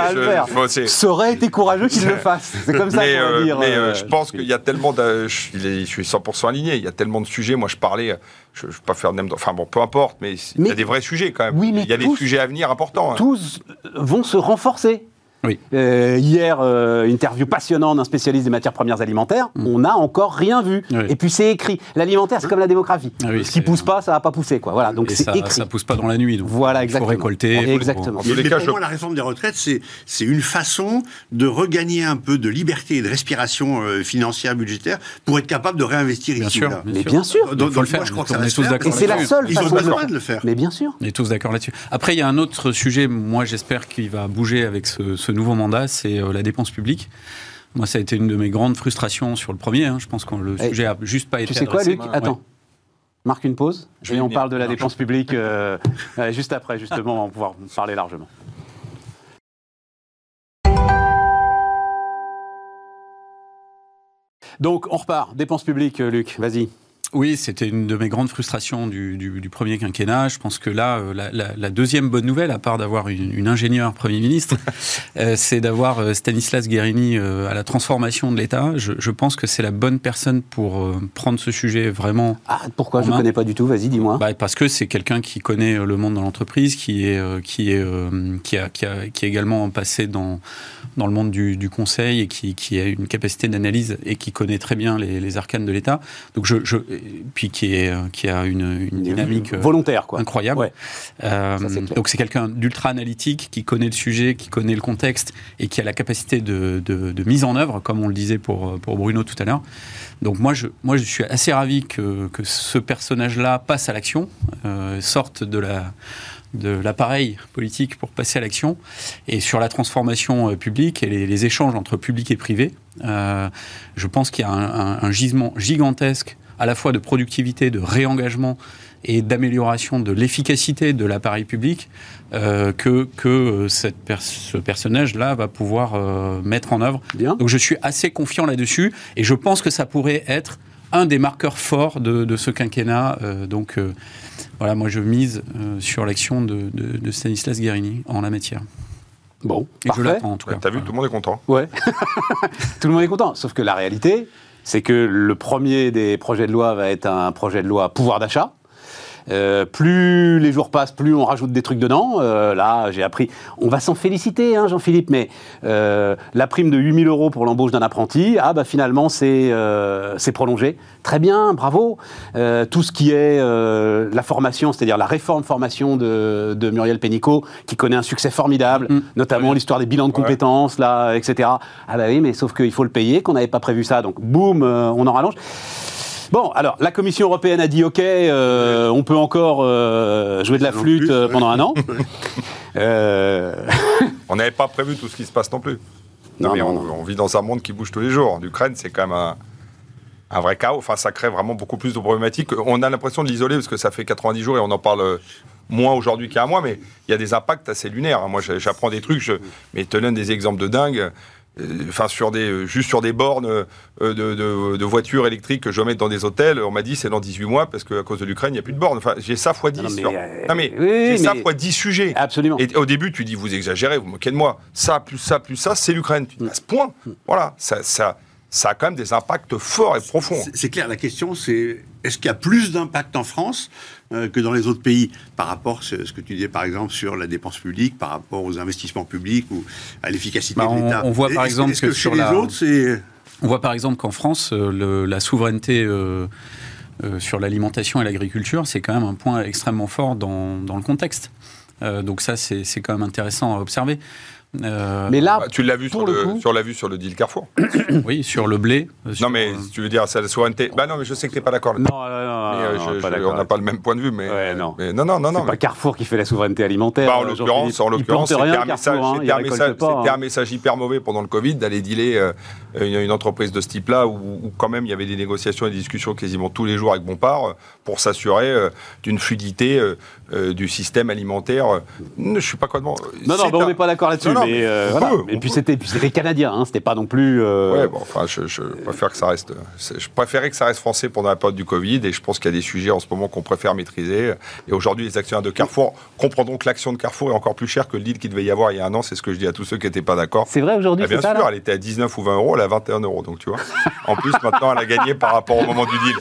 à le faire. Ça aurait été courageux qu'il le fasse. C'est comme ça qu'on va dire. Mais euh, je pense qu'il y a tellement de. Je suis 100% aligné. Il y a tellement de sujets. Moi, je parlais je ne vais pas faire de Enfin bon, peu importe, mais, il y a des vrais sujets quand même. Oui, mais il y a des sujets à venir importants. Hein. Tous vont se renforcer. Oui. Euh, hier, euh, interview passionnante d'un spécialiste des matières premières alimentaires. Mm. On n'a encore rien vu. Et puis c'est écrit. L'alimentaire, c'est comme la démographie. Ah Ce qui pousse pas, ça va pas pousser, quoi. Voilà. Donc c'est écrit. Ça pousse pas dans la nuit. Donc voilà, exactement. Il faut récolter. Exactement. Mais, pour moi, la réforme des retraites, c'est une façon de regagner un peu de liberté et de respiration euh, financière, budgétaire, pour être capable de réinvestir bien ici. Sûr, mais sûr. bien sûr. Donc, moi, je crois que ça va se Et c'est la seule façon de le faire. Mais bien sûr. On est tous d'accord là-dessus. Après, il y a un autre sujet. Moi, j'espère qu'il va bouger avec ce nouveau mandat. C'est euh, la dépense publique. Moi, ça a été une de mes grandes frustrations sur le premier. Hein. Je pense que le sujet a juste pas été. Tu sais quoi, Luc? Attends. Marque une pause et on parle de la dépense publique (laughs) euh, juste après, justement, on va pouvoir parler largement. Donc, on repart. Dépense publique, euh, Luc, vas-y. Oui, c'était une de mes grandes frustrations du, du, premier quinquennat. Je pense que là, euh, la, la, la deuxième bonne nouvelle, à part d'avoir une, une, ingénieure Premier ministre, (laughs) euh, c'est d'avoir euh, Stanislas Guérini à la transformation de l'État. Je, je, pense que c'est la bonne personne pour prendre ce sujet vraiment. Ah, pourquoi Je ne connais pas du tout, vas-y, dis-moi. Bah, parce que c'est quelqu'un qui connaît le monde dans l'entreprise, qui, est, qui, est, qui, a, qui, a, qui est également passé dans, dans le monde du, du conseil et qui, qui, a une capacité d'analyse et qui connaît très bien les, les arcanes de l'État. Donc je, je puis qui, est, qui a une, dynamique euh, volontaire quoi. incroyable. Euh, donc c'est quelqu'un d'ultra analytique qui connaît le sujet, qui connaît le contexte et qui a la capacité de, de, mise en œuvre, comme on le disait pour, pour Bruno tout à l'heure. Donc moi je, moi je suis assez ravi que, que ce personnage-là passe à l'action, euh, sorte de la de l'appareil politique pour passer à l'action et sur la transformation publique et les, échanges entre public et privé. je pense qu'il y a un, gisement gigantesque à la fois de productivité, de réengagement et d'amélioration de l'efficacité de l'appareil public euh, que, que euh, cette ce personnage-là va pouvoir euh, mettre en œuvre. Donc je suis assez confiant là-dessus et je pense que ça pourrait être un des marqueurs forts de, ce quinquennat. donc voilà, moi je mise sur l'action de, de, Stanislas Guérini en la matière. Bon, et je l'attends en tout cas. T'as vu, tout le monde est content. Ouais, (laughs) tout le monde est content. Sauf que la réalité, c'est que le premier des projets de loi va être un projet de loi pouvoir d'achat. Euh, plus les jours passent, plus on rajoute des trucs dedans. Euh, là, j'ai appris. On va s'en féliciter, hein, Jean-Philippe, mais euh, la prime de 8000 euros pour l'embauche d'un apprenti, ah bah finalement c'est c'est prolongé. Très bien, bravo. tout ce qui est la formation, c'est-à-dire la réforme formation de, de, Muriel Pénicaud, qui connaît un succès formidable, mmh. notamment l'histoire des bilans de compétences, là, etc. Ah bah oui, mais sauf qu'il faut le payer, qu'on n'avait pas prévu ça, donc boum, on en rallonge. Bon, alors, la Commission européenne a dit OK, euh, on peut encore euh, jouer de la flûte euh, pendant un an. (laughs) (laughs) on n'avait pas prévu tout ce qui se passe non plus. Non, mais on, vit dans un monde qui bouge tous les jours. L'Ukraine, c'est quand même un. un vrai chaos. Enfin, ça crée vraiment beaucoup plus de problématiques. On a l'impression de l'isoler parce que ça fait 90 jours et on en parle moins aujourd'hui qu'à moi, mais il y a des impacts assez lunaires. Moi, j'apprends des trucs, je, mais te donne des exemples de dingue. Euh, enfin, sur des, euh, juste sur des bornes euh, de, voitures électriques que je vais mettre dans des hôtels, on m'a dit c'est dans 18 mois parce qu'à cause de l'Ukraine, il n'y a plus de bornes. Enfin, j'ai ça fois 10. Non, mais, j'ai ça fois 10 sujets. Absolument. Et au début, tu dis vous exagérez, vous moquez de moi. Ça, plus ça, plus ça, c'est l'Ukraine. Tu dis à ce point. Voilà, ça, ça, ça a quand même des impacts forts et profonds. C'est clair, la question c'est est-ce qu'il y a plus d'impact en France euh, que dans les autres pays par rapport à ce que tu disais par exemple sur la dépense publique, par rapport aux investissements publics ou à l'efficacité bah, de l'État On voit par exemple que, sur les autres c'est... On voit par exemple qu'en France, euh, la souveraineté euh, sur l'alimentation et l'agriculture, c'est quand même un point extrêmement fort dans, dans le contexte. donc ça, c'est quand même intéressant à observer. Euh, mais là, bah, tu l'as vu sur le, sur la vue sur le deal Carrefour. (coughs) oui, sur le blé. non, mais tu veux dire, c'est la souveraineté. Bah non, mais je sais que tu n'es pas d'accord. Non, non, on n'a pas le même point de vue, mais, non. mais non, non, non, C'est pas Carrefour qui fait la souveraineté alimentaire. Bah, en l'occurrence, en l'occurrence, c'était un, message, hein, un, hein. message hyper mauvais pendant le Covid d'aller dealer euh, une, entreprise de ce type-là, où, quand même il y avait des négociations et des discussions quasiment tous les jours avec Bompard euh, pour s'assurer d'une fluidité du système alimentaire. Je suis pas complètement. Non, non, on n'est pas d'accord là-dessus. Euh, et puis c'était c'était canadien, hein, c'était pas non plus. Euh, ouais, bon, enfin, je, préfère que ça reste. Je préférais que ça reste français pendant la période du Covid, et je pense qu'il y a des sujets en ce moment qu'on préfère maîtriser. Et aujourd'hui, les actionnaires de Carrefour comprendront que l'action de Carrefour est encore plus chère que le deal qu'il devait y avoir il y a un an. C'est ce que je dis à tous ceux qui n'étaient pas d'accord. C'est vrai aujourd'hui. Ah, bien sûr, elle était à 19 ou 20 euros, elle est à 21 euros, donc tu vois. En plus, maintenant, elle a gagné par rapport au moment du deal.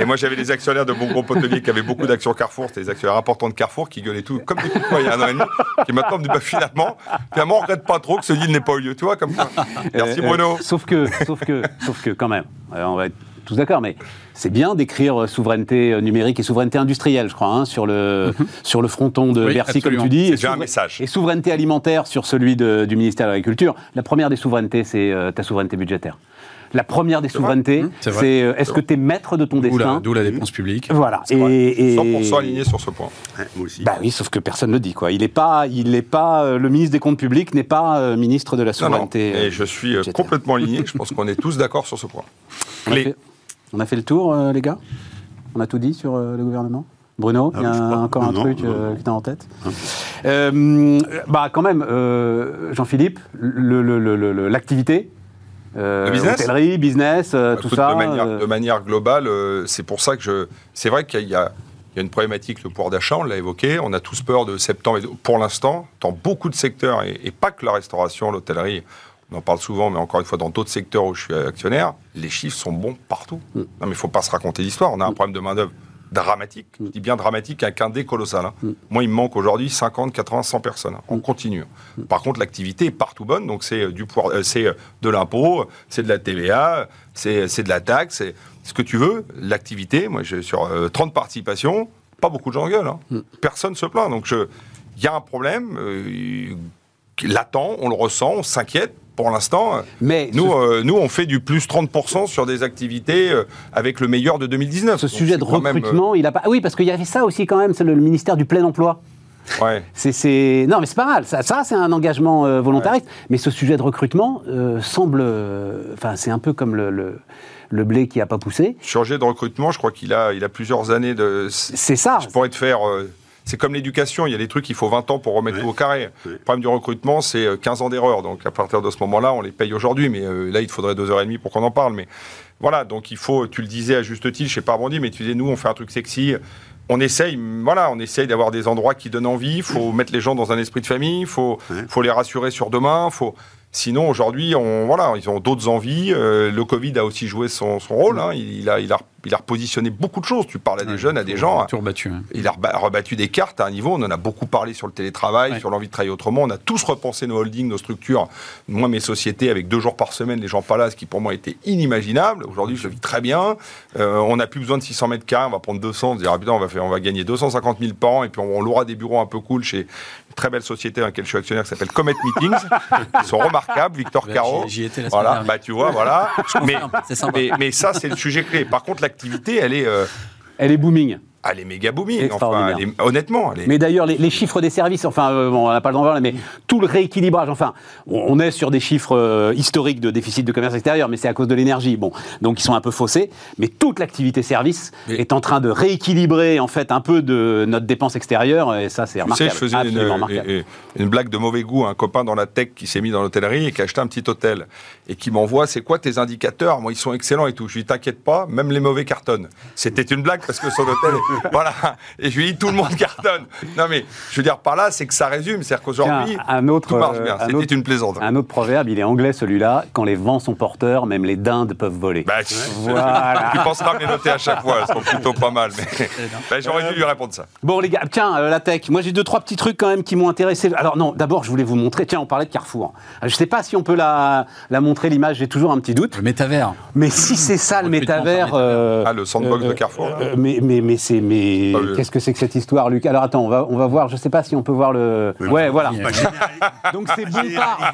Et moi, j'avais des actionnaires de mon groupe hôtelier qui avaient beaucoup d'actions Carrefour, c'était des actionnaires importants de Carrefour qui gueulaient tout comme des coups de il y a un an et demi, qui maintenant me disent bah, finalement, finalement, on regrette pas trop que ce deal n'ait pas eu lieu. Tu vois, comme ça. (laughs) Merci euh, Bruno. sauf que, sauf que, sauf que, quand même, euh, on va être tous d'accord, mais c'est bien d'écrire euh, souveraineté numérique et souveraineté industrielle, je crois, hein, sur, le, mhm. sur le fronton de Bercy, comme tu dis. C'est un message. Et souveraineté alimentaire sur celui du ministère de l'Agriculture. La première des souverainetés, c'est ta souveraineté budgétaire. La première des souverainetés, mmh, c'est euh, est-ce que tu es maître de ton destin D'où la dépense publique. Voilà. Et, 100% aligné sur ce point. moi aussi. Bah oui, sauf que personne ne le dit. Quoi. Il n'est pas, il est pas euh, le ministre des Comptes publics n'est pas euh, ministre de la souveraineté. Et je suis complètement aligné. (laughs) je pense qu'on est tous d'accord sur ce point. On, a fait, on a fait le tour, les gars? On a tout dit sur le gouvernement? Bruno, il y a ah, encore un truc que tu as en tête? Bah quand même, Jean-Philippe, l'activité, euh, business hôtellerie, business, euh, bah, tout ça. De manière, euh. de manière globale, c'est pour ça que je. C'est vrai qu'il y, a une problématique, le pouvoir d'achat, on l'a évoqué. On a tous peur de septembre. Pour l'instant, dans beaucoup de secteurs, et, pas que la restauration, l'hôtellerie, on en parle souvent, mais encore une fois, dans d'autres secteurs où je suis actionnaire, les chiffres sont bons partout. Mm. Non, mais il ne faut pas se raconter l'histoire. On a un problème de main-d'œuvre dramatique. Je dis bien dramatique un dé colossal. Hein. Mm. Moi, il me manque aujourd'hui 50, 80, 100 personnes. Hein. On continue. Mm. Par contre, l'activité est partout bonne. Donc, c'est euh, du euh, c'est euh, de l'impôt, c'est de la TVA, c'est de la taxe, c'est ce que tu veux. L'activité, moi, sur 30 participations, pas beaucoup de gens gueulent. Hein. Mm. Personne se plaint. Donc, il y a un problème latent, on le ressent, on s'inquiète pour l'instant, mais nous, euh, nous, on fait du plus 30% sur des activités euh, avec le meilleur de 2019. Ce sujet de recrutement, euh, il a pas. Oui, parce qu'il y avait ça aussi quand même, c'est le, ministère du plein emploi. Ouais. C'est, Non, mais c'est pas mal. Ça, ça c'est un engagement volontariste. Mais ce sujet de recrutement semble. Enfin, c'est un peu comme le, le, blé qui n'a pas poussé. Sujet de recrutement, je crois qu'il a, il a plusieurs années de. C'est ça. Je pourrais te faire c'est comme l'éducation, il y a des trucs qu'il faut 20 ans pour remettre tout au carré. Le problème du recrutement, c'est 15 euh, ans d'erreur. Donc à partir de ce moment-là, on les paye aujourd'hui, mais euh, là, il faudrait deux heures et demie pour qu'on en parle. Mais voilà, donc il faut, tu le disais à juste titre, je sais pas rebondi, mais tu disais, nous, on fait un truc sexy. On essaye, voilà, on essaye d'avoir des endroits qui donnent envie. Il faut mettre les gens dans un esprit de famille. Il faut, faut les rassurer sur demain. Faut, Sinon, aujourd'hui, on, voilà, ils ont d'autres envies. Euh, le Covid a aussi joué son, rôle. Hein. Il, a, il, a, il a repositionné beaucoup de choses. Tu parles à des jeunes, à des gens. Rebattu, Il a rebattu des cartes à un niveau. On en a beaucoup parlé sur le télétravail, sur l'envie de travailler autrement. On a tous repensé nos holdings, nos structures. Moi, mes sociétés, avec deux jours par semaine, les gens pas là, ce qui pour moi était inimaginable. Aujourd'hui, je vis très bien. Euh, on n'a plus besoin de 600 mètres carrés. On va prendre 200. On se dire, ah, putain, on va, faire, on va gagner 250 000 par an. Et puis, on, on aura des bureaux un peu cool chez très belle société dans laquelle je suis actionnaire qui s'appelle Comet Meetings. (laughs) Ils sont remarquables, Victor Caro. J'y étais la Voilà, bah tu vois, voilà. (laughs) mais, mais, mais, ça, c'est le sujet clé. Par contre, l'activité, elle est. Euh, elle est booming. Elle est méga booming, enfin, honnêtement. Mais d'ailleurs, les, chiffres des services, enfin, euh, on n'a pas le temps de voir, mais tout le rééquilibrage, enfin, on est sur des chiffres euh, historiques de déficit de commerce extérieur, mais c'est à cause de l'énergie. Bon, donc ils sont un peu faussés, mais toute l'activité service est en train de rééquilibrer, en fait, un peu de notre dépense extérieure, et ça, c'est remarquable. Tu sais, je faisais une, une, blague de mauvais goût, un copain dans la tech qui s'est mis dans l'hôtellerie et qui a acheté un petit hôtel, et qui m'envoie, c'est quoi tes indicateurs? Moi, ils sont excellents et tout. Je lui dis, t'inquiète pas, même les mauvais cartonnent. C'était une blague parce que son hôtel (laughs) voilà. Et je lui dis, tout le monde cartonne. Non, mais je veux dire par là, c'est que ça résume. C'est-à-dire qu'aujourd'hui, tout marche bien. Euh, C'était une plaisante. Un autre proverbe, il est anglais celui-là. Quand les vents sont porteurs, même les dindes peuvent voler. Bah, voilà. Tu penseras à les noter à chaque fois. Elles sont plutôt pas mal. Mais (laughs) bah, j'aurais dû lui répondre ça. Bon, les gars, tiens, euh, la tech. Moi, j'ai deux, trois petits trucs quand même qui m'ont intéressé. Alors, non, d'abord, je voulais vous montrer. Tiens, on parlait de Carrefour. Je sais pas si on peut la, la montrer, l'image. J'ai toujours un petit doute. Le métavers. Mais si c'est ça, le métavers. Euh, ah, le sandbox de Carrefour. mais mais, mais c'est. Mais qu'est-ce que c'est que cette histoire, Luc? Alors attends, on va, on va voir, je sais pas si on peut voir le. ouais, voilà. Donc c'est Bompard.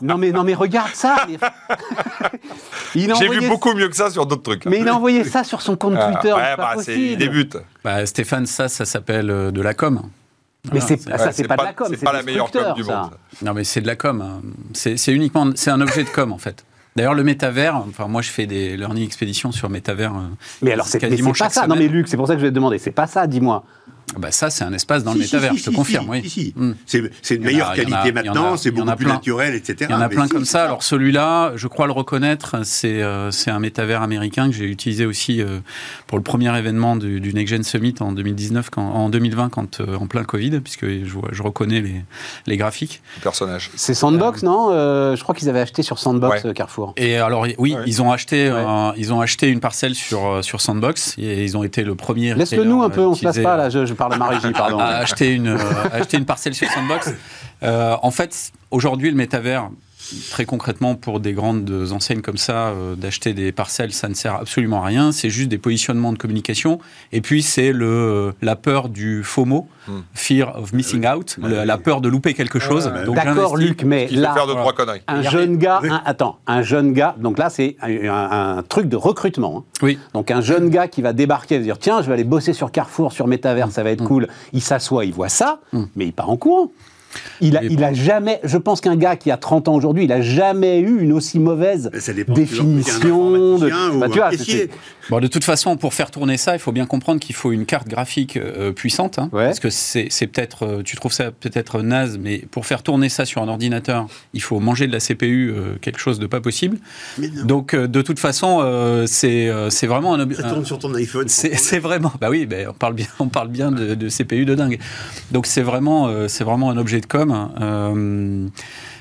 Non mais, non mais regarde ça. (laughs) J'ai vu beaucoup mieux que ça sur d'autres trucs. Mais il a envoyé ça sur son compte ah, Twitter. Ouais, bah, il débute. Bah, Stéphane, ça, ça s'appelle euh, de la com. Mais c'est, ça, c'est pas, de la com, c'est pas la meilleure com du monde. Non, mais c'est de la com. Hein. C'est uniquement, c'est un objet de com en fait. D'ailleurs, le métavers, enfin, moi, je fais des learning expéditions sur métavers. Euh, mais alors, c'est quasiment pas ça. Non, mais Luc, c'est pour ça que je vais te demander. C'est pas ça, dis-moi. Bah ça, c'est un espace dans le métavers, je te confirme, oui. Hmm. C'est une meilleure qualité maintenant, c'est beaucoup plus naturel, etc. Il y en a plein comme ça. Alors celui-là, je crois le reconnaître, c'est euh, un métavers américain que j'ai utilisé aussi euh, pour le premier événement du, du Next Gen Summit en 2019, quand, en 2020, quand, euh, en plein Covid, puisque je, je reconnais les, les graphiques. Personnage. C'est Sandbox, non? Je crois qu'ils avaient acheté sur Sandbox Carrefour. Et alors, oui, ils, ont acheté, ils ont acheté une parcelle sur, sur Sandbox et ils ont été le premier. Laisse-le nous un peu, on se lasse pas là. Je, je parle pardon. À acheter une, euh, acheter une parcelle sur Sandbox. Euh, en fait, aujourd'hui, le métavers, très concrètement, pour des grandes enseignes comme ça, euh, d'acheter des parcelles, ça ne sert absolument à rien. C'est juste des positionnements de communication. Et puis, c'est le, la peur du FOMO, hmm. Fear of Missing Out, la peur de louper quelque chose. D'accord, Luc, mais là, faire deux, trois conneries. un jeune gars, attends, un jeune gars, donc là, c'est un, truc de recrutement. Hein. Oui. Donc, un jeune gars qui va débarquer, va dire tiens, je vais aller bosser sur Carrefour, sur Metaverse, ça va être hmm. cool. Il s'assoit, il voit ça, hmm. mais il part en courant. Il a, il a jamais, je pense qu'un gars qui a 30 ans aujourd'hui, il a jamais eu une aussi mauvaise définition de. Bah, tu vois, bon, de toute façon, pour faire tourner ça, il faut bien comprendre qu'il faut une carte graphique euh, puissante, hein, parce que c'est peut-être, euh, tu trouves ça peut-être naze, mais pour faire tourner ça sur un ordinateur, il faut manger de la CPU euh, quelque chose de pas possible. Donc, de toute façon, c'est c'est vraiment un. Ça tourne sur ton iPhone. C'est vraiment, bah oui, ben, on parle bien, on parle bien de, de CPU de dingue. Donc, c'est vraiment, c'est vraiment un objet de com. Euh,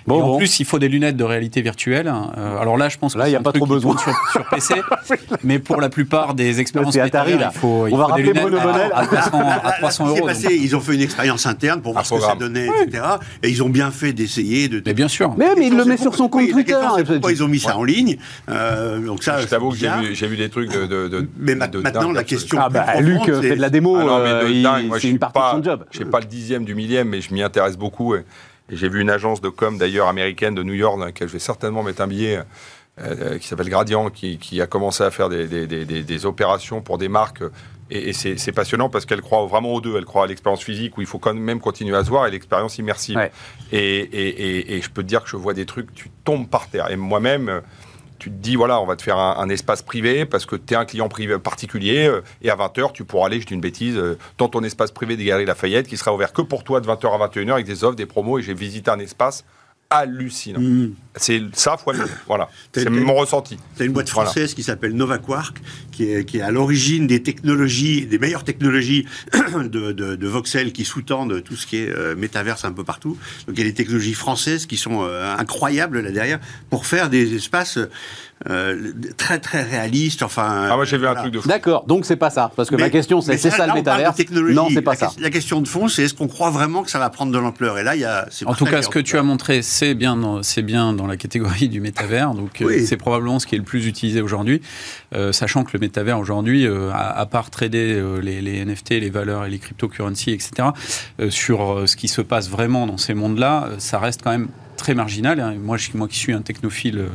Bon, en plus, il faut des lunettes de réalité virtuelle. Euh, alors là, je pense là, il n'y a pas trop besoin sur, sur PC, (laughs) mais pour la plupart des expériences Atari, là. il faut, il faut des lunettes à, 300, à (laughs) 300 euros. Passé, ils ont fait une expérience interne pour voir ce que ça donnait, etc. Et ils ont bien fait d'essayer de. Mais bien sûr. Mais, mais il le met sur son compte Twitter. Pourquoi ils ont mis ça en ligne euh, Donc ça. Je t'avoue que j'ai vu des trucs de. Mais maintenant, la question. Ah bah Luc fait de la démo. Ah c'est une partie de son job. Je sais pas le dixième du millième, mais je m'y intéresse beaucoup j'ai vu une agence de com d'ailleurs américaine de New York, dans laquelle je vais certainement mettre un billet, euh, qui s'appelle Gradient, qui, a commencé à faire des, opérations pour des marques. Et, c'est passionnant parce qu'elle croit vraiment aux deux. Elle croit à l'expérience physique où il faut quand même continuer à se voir et l'expérience immersive. Et, et, je peux te dire que je vois des trucs, tu tombes par terre. Et moi-même, tu te dis, voilà, on va te faire un, espace privé parce que tu es un client privé particulier euh, et à 20h, tu pourras aller, je dis une bêtise, euh, dans ton espace privé des Galeries Lafayette qui sera ouvert que pour toi de 20h à 21h avec des offres, des promos et j'ai visité un espace hallucinant. Mm. C'est ça fois (coughs) Voilà. C'est mon ressenti. C'est une boîte française qui s'appelle NovaQuark, qui est, qui est à l'origine des technologies, des meilleures technologies (coughs) de, de, Voxel qui sous-tendent tout ce qui est euh, métaverse un peu partout. Donc il y a des technologies françaises qui sont euh, incroyables là derrière pour faire des espaces euh, très très réalistes. Enfin, ah moi j'ai vu un truc de fou. D'accord, donc c'est pas ça. Parce que ma question c'est c'est ça le métaverse Non, c'est pas ça. La question de fond c'est est-ce qu'on croit vraiment que ça va prendre de l'ampleur? Et là il y a. En tout cas, ce que tu as montré, c'est bien, c'est bien dans la catégorie du métavers. Donc, euh, c'est probablement ce qui est le plus utilisé aujourd'hui. Euh, sachant que le métavers aujourd'hui, euh, à, part trader les, NFT, les valeurs et les cryptocurrencies, etc., sur ce qui se passe vraiment dans ces mondes-là, ça reste quand même très marginal. Hein. Moi, je, moi qui suis un technophile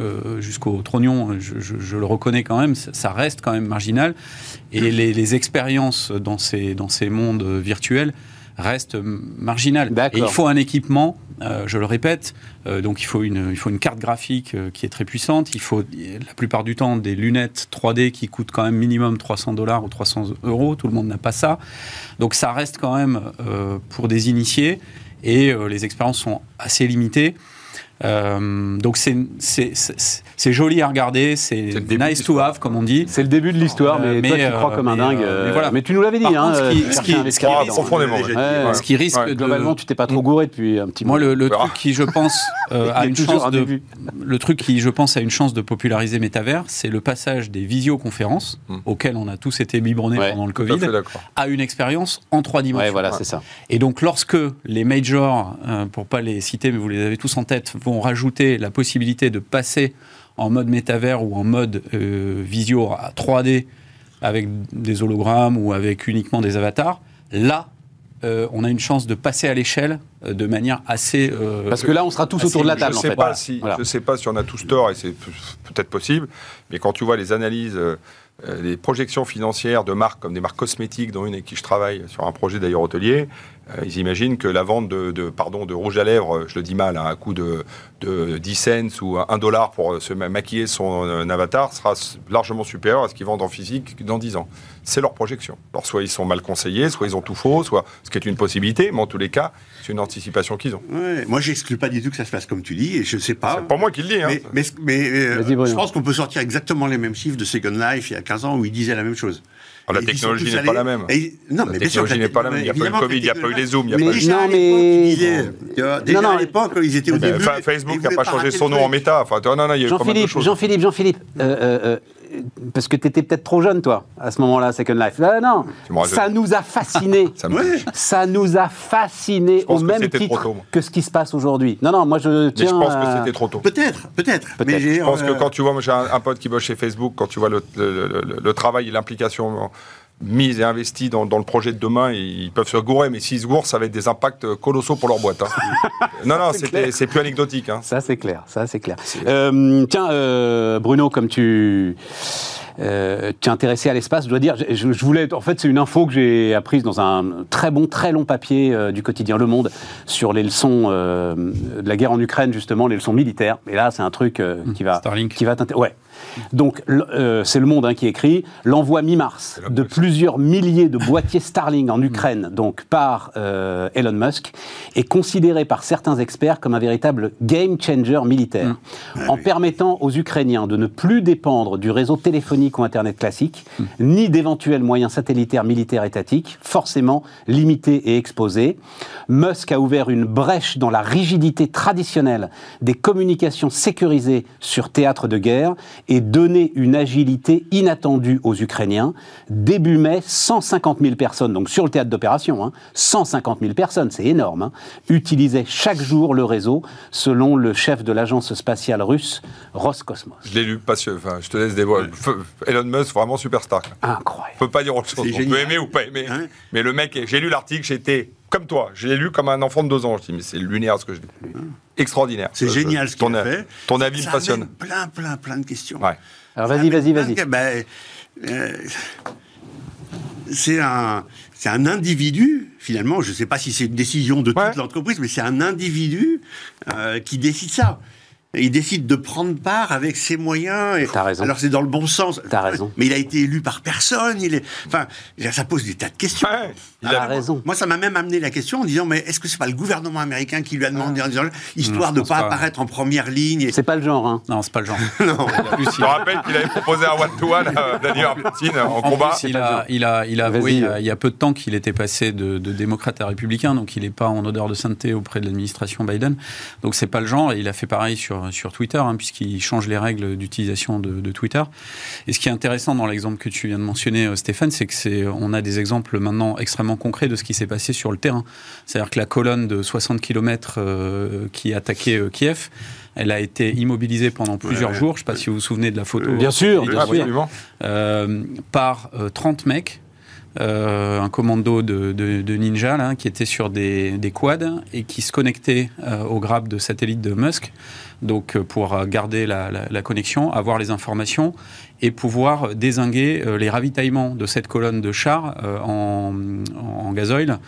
euh, jusqu'au trognon, je, le reconnais quand même, ça, reste quand même marginal. Et les, expériences dans ces, dans ces mondes virtuels restent marginales. Et il faut un équipement, je le répète, donc il faut, une, il faut une carte graphique qui est très puissante, il faut la plupart du temps des lunettes 3D qui coûtent quand même minimum 300 dollars ou 300 euros, tout le monde n'a pas ça. Donc ça reste quand même pour des initiés et euh, les expériences sont assez limitées. Euh, donc c'est joli à regarder, c'est nice to have comme on dit. C'est le début de l'histoire, mais, toi tu crois comme un dingue. Mais, voilà. mais tu nous l'avais dit. Hein, ce qui, ce qui, risque, profondément. ce qui risque de, globalement, tu t'es pas trop gouré depuis un petit moment. Moi, le, truc qui je pense (laughs) a une chance de, le truc qui je pense a une chance de populariser Metaverse, c'est le passage des visioconférences hmm. auxquelles on a tous été biberonnés pendant le Covid à une expérience en trois dimensions. voilà, c'est ça. Et donc lorsque les majors, pour pas les citer, mais vous les avez tous en tête, vont rajouter la possibilité de passer en mode métavers ou en mode euh, visio à 3D avec des hologrammes ou avec uniquement des avatars, là, euh, on a une chance de passer à l'échelle euh, de manière assez. Parce que là, on sera tous autour de la table. Je ne sais, pas si on a tous tort, et c'est peut-être possible, mais quand tu vois les analyses euh, les projections financières de marques comme des marques cosmétiques, dont une avec qui je travaille sur un projet d'ailleurs hôtelier, euh, ils imaginent que la vente de, pardon, de rouge à lèvres, euh, je le dis mal, hein, à un coût de, de 10 cents ou 1 dollar pour se maquiller son avatar sera largement supérieur à ce qu'ils vendent en physique dans 10 ans. C'est leur projection. Alors soit ils sont mal conseillés, soit ils ont tout faux, soit ce qui est une possibilité, mais en tous les cas, c'est une anticipation qu'ils ont. Ouais, moi, j'exclus pas du tout que ça se passe comme tu dis, et je ne sais pas. C'est pas moi qui le dis. Hein. Mais, mais, je pense qu'on peut sortir exactement les mêmes chiffres de Second Life il y a 15 ans où ils disaient la même chose. la technologie n'est pas la même. non, la mais technologie n'est pas la même. Il n'y a pas eu le Covid, il n'y a pas eu les Zooms, il n'y a pas eu... Non, mais... Déjà à l'époque, ils étaient au début... Facebook n'a pas changé son nom en méta. Enfin, non, non, il y a eu pas mal de choses. Jean-Philippe, Jean-Philippe, parce que tu étais peut-être trop jeune, toi, à ce moment-là, Second Life. Ah, non, ça nous a fascinés. (laughs) ça, ça, nous a fascinés au même titre que ce qui se passe aujourd'hui. Non, non, moi je tiens. Mais je pense que c'était trop tôt. Peut-être, peut-être. mais je pense que quand tu vois, moi j'ai un, pote qui bosse chez Facebook, quand tu vois le, le travail et l'implication mis et investis dans, le projet de demain, ils peuvent se gourer, mais s'ils se gourent, ça va être des impacts colossaux pour leur boîte. Hein. (laughs) non, non, c'est plus anecdotique. Hein. Ça, c'est clair. Ça, c'est clair. Euh, tiens, euh, Bruno, comme tu euh, tu es intéressé à l'espace, je dois dire, je, voulais, en fait, c'est une info que j'ai apprise dans un très bon, très long papier euh, du quotidien Le Monde sur les leçons euh, de la guerre en Ukraine, justement, les leçons militaires. Et là, c'est un truc qui va, Starlink. qui va Ouais. Donc, c'est Le Monde hein, qui écrit l'envoi mi-mars de plusieurs milliers de boîtiers (laughs) Starlink en Ukraine, donc par Elon Musk, est considéré par certains experts comme un véritable game changer militaire, mmh. en permettant aux Ukrainiens de ne plus dépendre du réseau téléphonique ou Internet classique, ni d'éventuels moyens satellitaires militaires étatiques, forcément limités et exposés. Musk a ouvert une brèche dans la rigidité traditionnelle des communications sécurisées sur théâtre de guerre et donné une agilité inattendue aux Ukrainiens. Début mai, 150 000 personnes, donc sur le théâtre d'opération, 150 000 personnes, c'est énorme, hein, utilisaient chaque jour le réseau, selon le chef de l'agence spatiale russe, Roscosmos. Je l'ai lu, enfin, je te laisse dévoiler. Elon Musk, vraiment superstar. Incroyable. On peut pas dire autre chose. On peut aimer ou pas aimer. Hein mais le mec, j'ai lu l'article, j'étais comme toi. Je l'ai lu comme un enfant de deux ans. Je dis, mais c'est lunaire ce que je dis. Extraordinaire. C'est génial ce qu'il a fait. Ton avis me passionne. Plein, plein, plein de questions. Ouais. Alors vas-y, vas-y, vas-y. Ben, euh, c'est un, c'est un individu, finalement, je ne sais pas si c'est une décision de toute l'entreprise, mais c'est un individu euh, qui décide ça il décide de prendre part avec ses moyens. Et... T'as raison. Alors c'est dans le bon sens. T'as raison. Mais il a été élu par personne. Il est... Enfin, ça pose des tas de questions. Il a raison. Moi, ça m'a même amené la question en disant, mais est-ce que c'est pas le gouvernement américain qui lui a demandé, en disant, histoire de pas, apparaître en première ligne C'est pas le genre, hein Non, c'est pas le genre. (laughs) non. Je te rappelle qu'il avait proposé un one-to-one à Vladimir Poutine en, combat. il, a, il, a, il a avoué il y a peu de temps qu'il était passé de, démocrate à républicain, donc il n'est pas en odeur de sainteté auprès de l'administration Biden. Donc c'est pas le genre. Et il a fait pareil sur, sur Twitter. Hein, puisqu'il change les règles d'utilisation de, Twitter. Et ce qui est intéressant dans l'exemple que tu viens de mentionner, euh, Stéphane, c'est que c'est, on a des exemples maintenant extrêmement concrets de ce qui s'est passé sur le terrain. C'est-à-dire que la colonne de 60 km euh, qui attaquait euh, Kiev, elle a été immobilisée pendant plusieurs jours. Je ne sais pas si vous vous souvenez de la photo. Bien sûr, bien sûr. par 30 mecs un commando de, ninja là, qui était sur des, des, quads et qui se connectait au grab de satellite de Musk donc pour garder la, la, connexion, avoir les informations et pouvoir désinguer les ravitaillements de cette colonne de chars en, en gazoil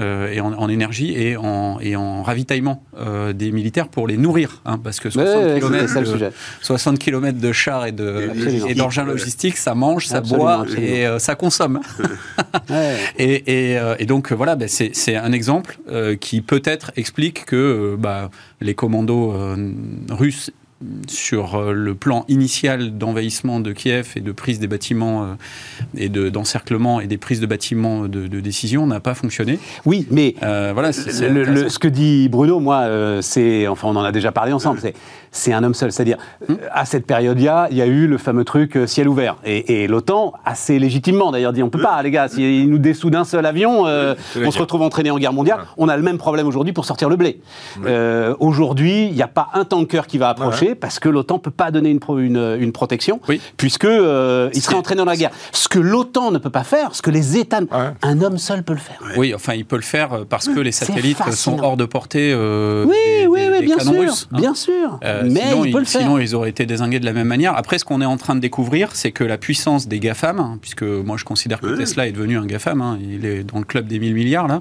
euh, et en, énergie et en, et en ravitaillement euh, des militaires pour les nourrir. Hein, parce que 60, km de, 60 km de chars et d'engins logistiques, ça mange, ça boit et euh, ça consomme. (laughs) et, et, donc voilà, ben, c'est un exemple qui peut-être explique que bah, les commandos russes sur euh, le plan initial d'envahissement de Kiev et de prise des bâtiments euh, et d'encerclement et des prises de bâtiments de, décision n'a pas fonctionné. Oui, mais euh, voilà, ce que dit Bruno, moi, c'est, enfin, on en a déjà parlé ensemble, c'est c'est un homme seul. C'est-à-dire, hmm. à cette période-là, il y a eu le fameux truc euh, ciel ouvert. Et, l'OTAN, assez légitimement d'ailleurs, dit on peut pas, les gars, s'il nous dessous d'un seul avion, euh, on se retrouve entraîné en guerre mondiale. On a le même problème aujourd'hui pour sortir le blé. Euh, aujourd'hui, il n'y a pas un tanker qui va approcher parce que l'OTAN peut pas donner une, une, une protection, puisque il serait entraîné dans la guerre. Ce que l'OTAN ne peut pas faire, ce que les États, un homme seul peut le faire. Oui, enfin, il peut le faire parce que les satellites sont hors de portée. oui, oui, oui, bien sûr, hein. bien sûr. Euh, mais sinon, il sinon, ils auraient été désingués de la même manière. Après, ce qu'on est en train de découvrir, c'est que la puissance des GAFAM, hein, puisque moi je considère que Tesla est devenu un GAFAM, hein, il est dans le club des 1000 milliards, là,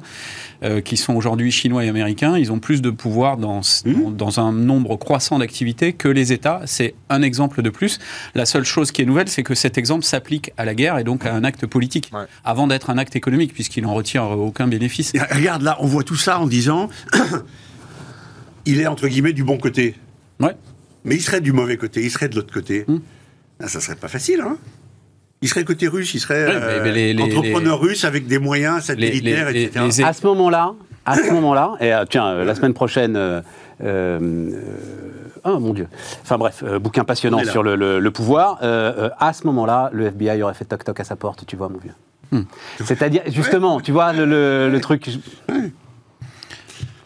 euh, qui sont aujourd'hui chinois et américains, ils ont plus de pouvoir dans, mmh. dans, un nombre croissant d'activités que les États. C'est un exemple de plus. La seule chose qui est nouvelle, c'est que cet exemple s'applique à la guerre et donc à un acte politique, avant d'être un acte économique, puisqu'il n'en retire aucun bénéfice. regarde, là, on voit tout ça en disant (coughs) il est entre guillemets du bon côté. Ouais. Mais il serait du mauvais côté, il serait de l'autre côté. Hmm. Ah, ça serait pas facile, hein il serait côté russe, il serait euh, entrepreneur russe avec des moyens satellitaires, etc. À ce moment-là, à ce (coughs) moment-là, et euh, tiens, euh, la semaine prochaine. oh mon Dieu. Enfin bref, bouquin passionnant sur le, pouvoir. à ce moment-là, le FBI aurait fait toc-toc à sa porte, tu vois, mon vieux. Hmm. C'est-à-dire, justement, tu vois, le, truc.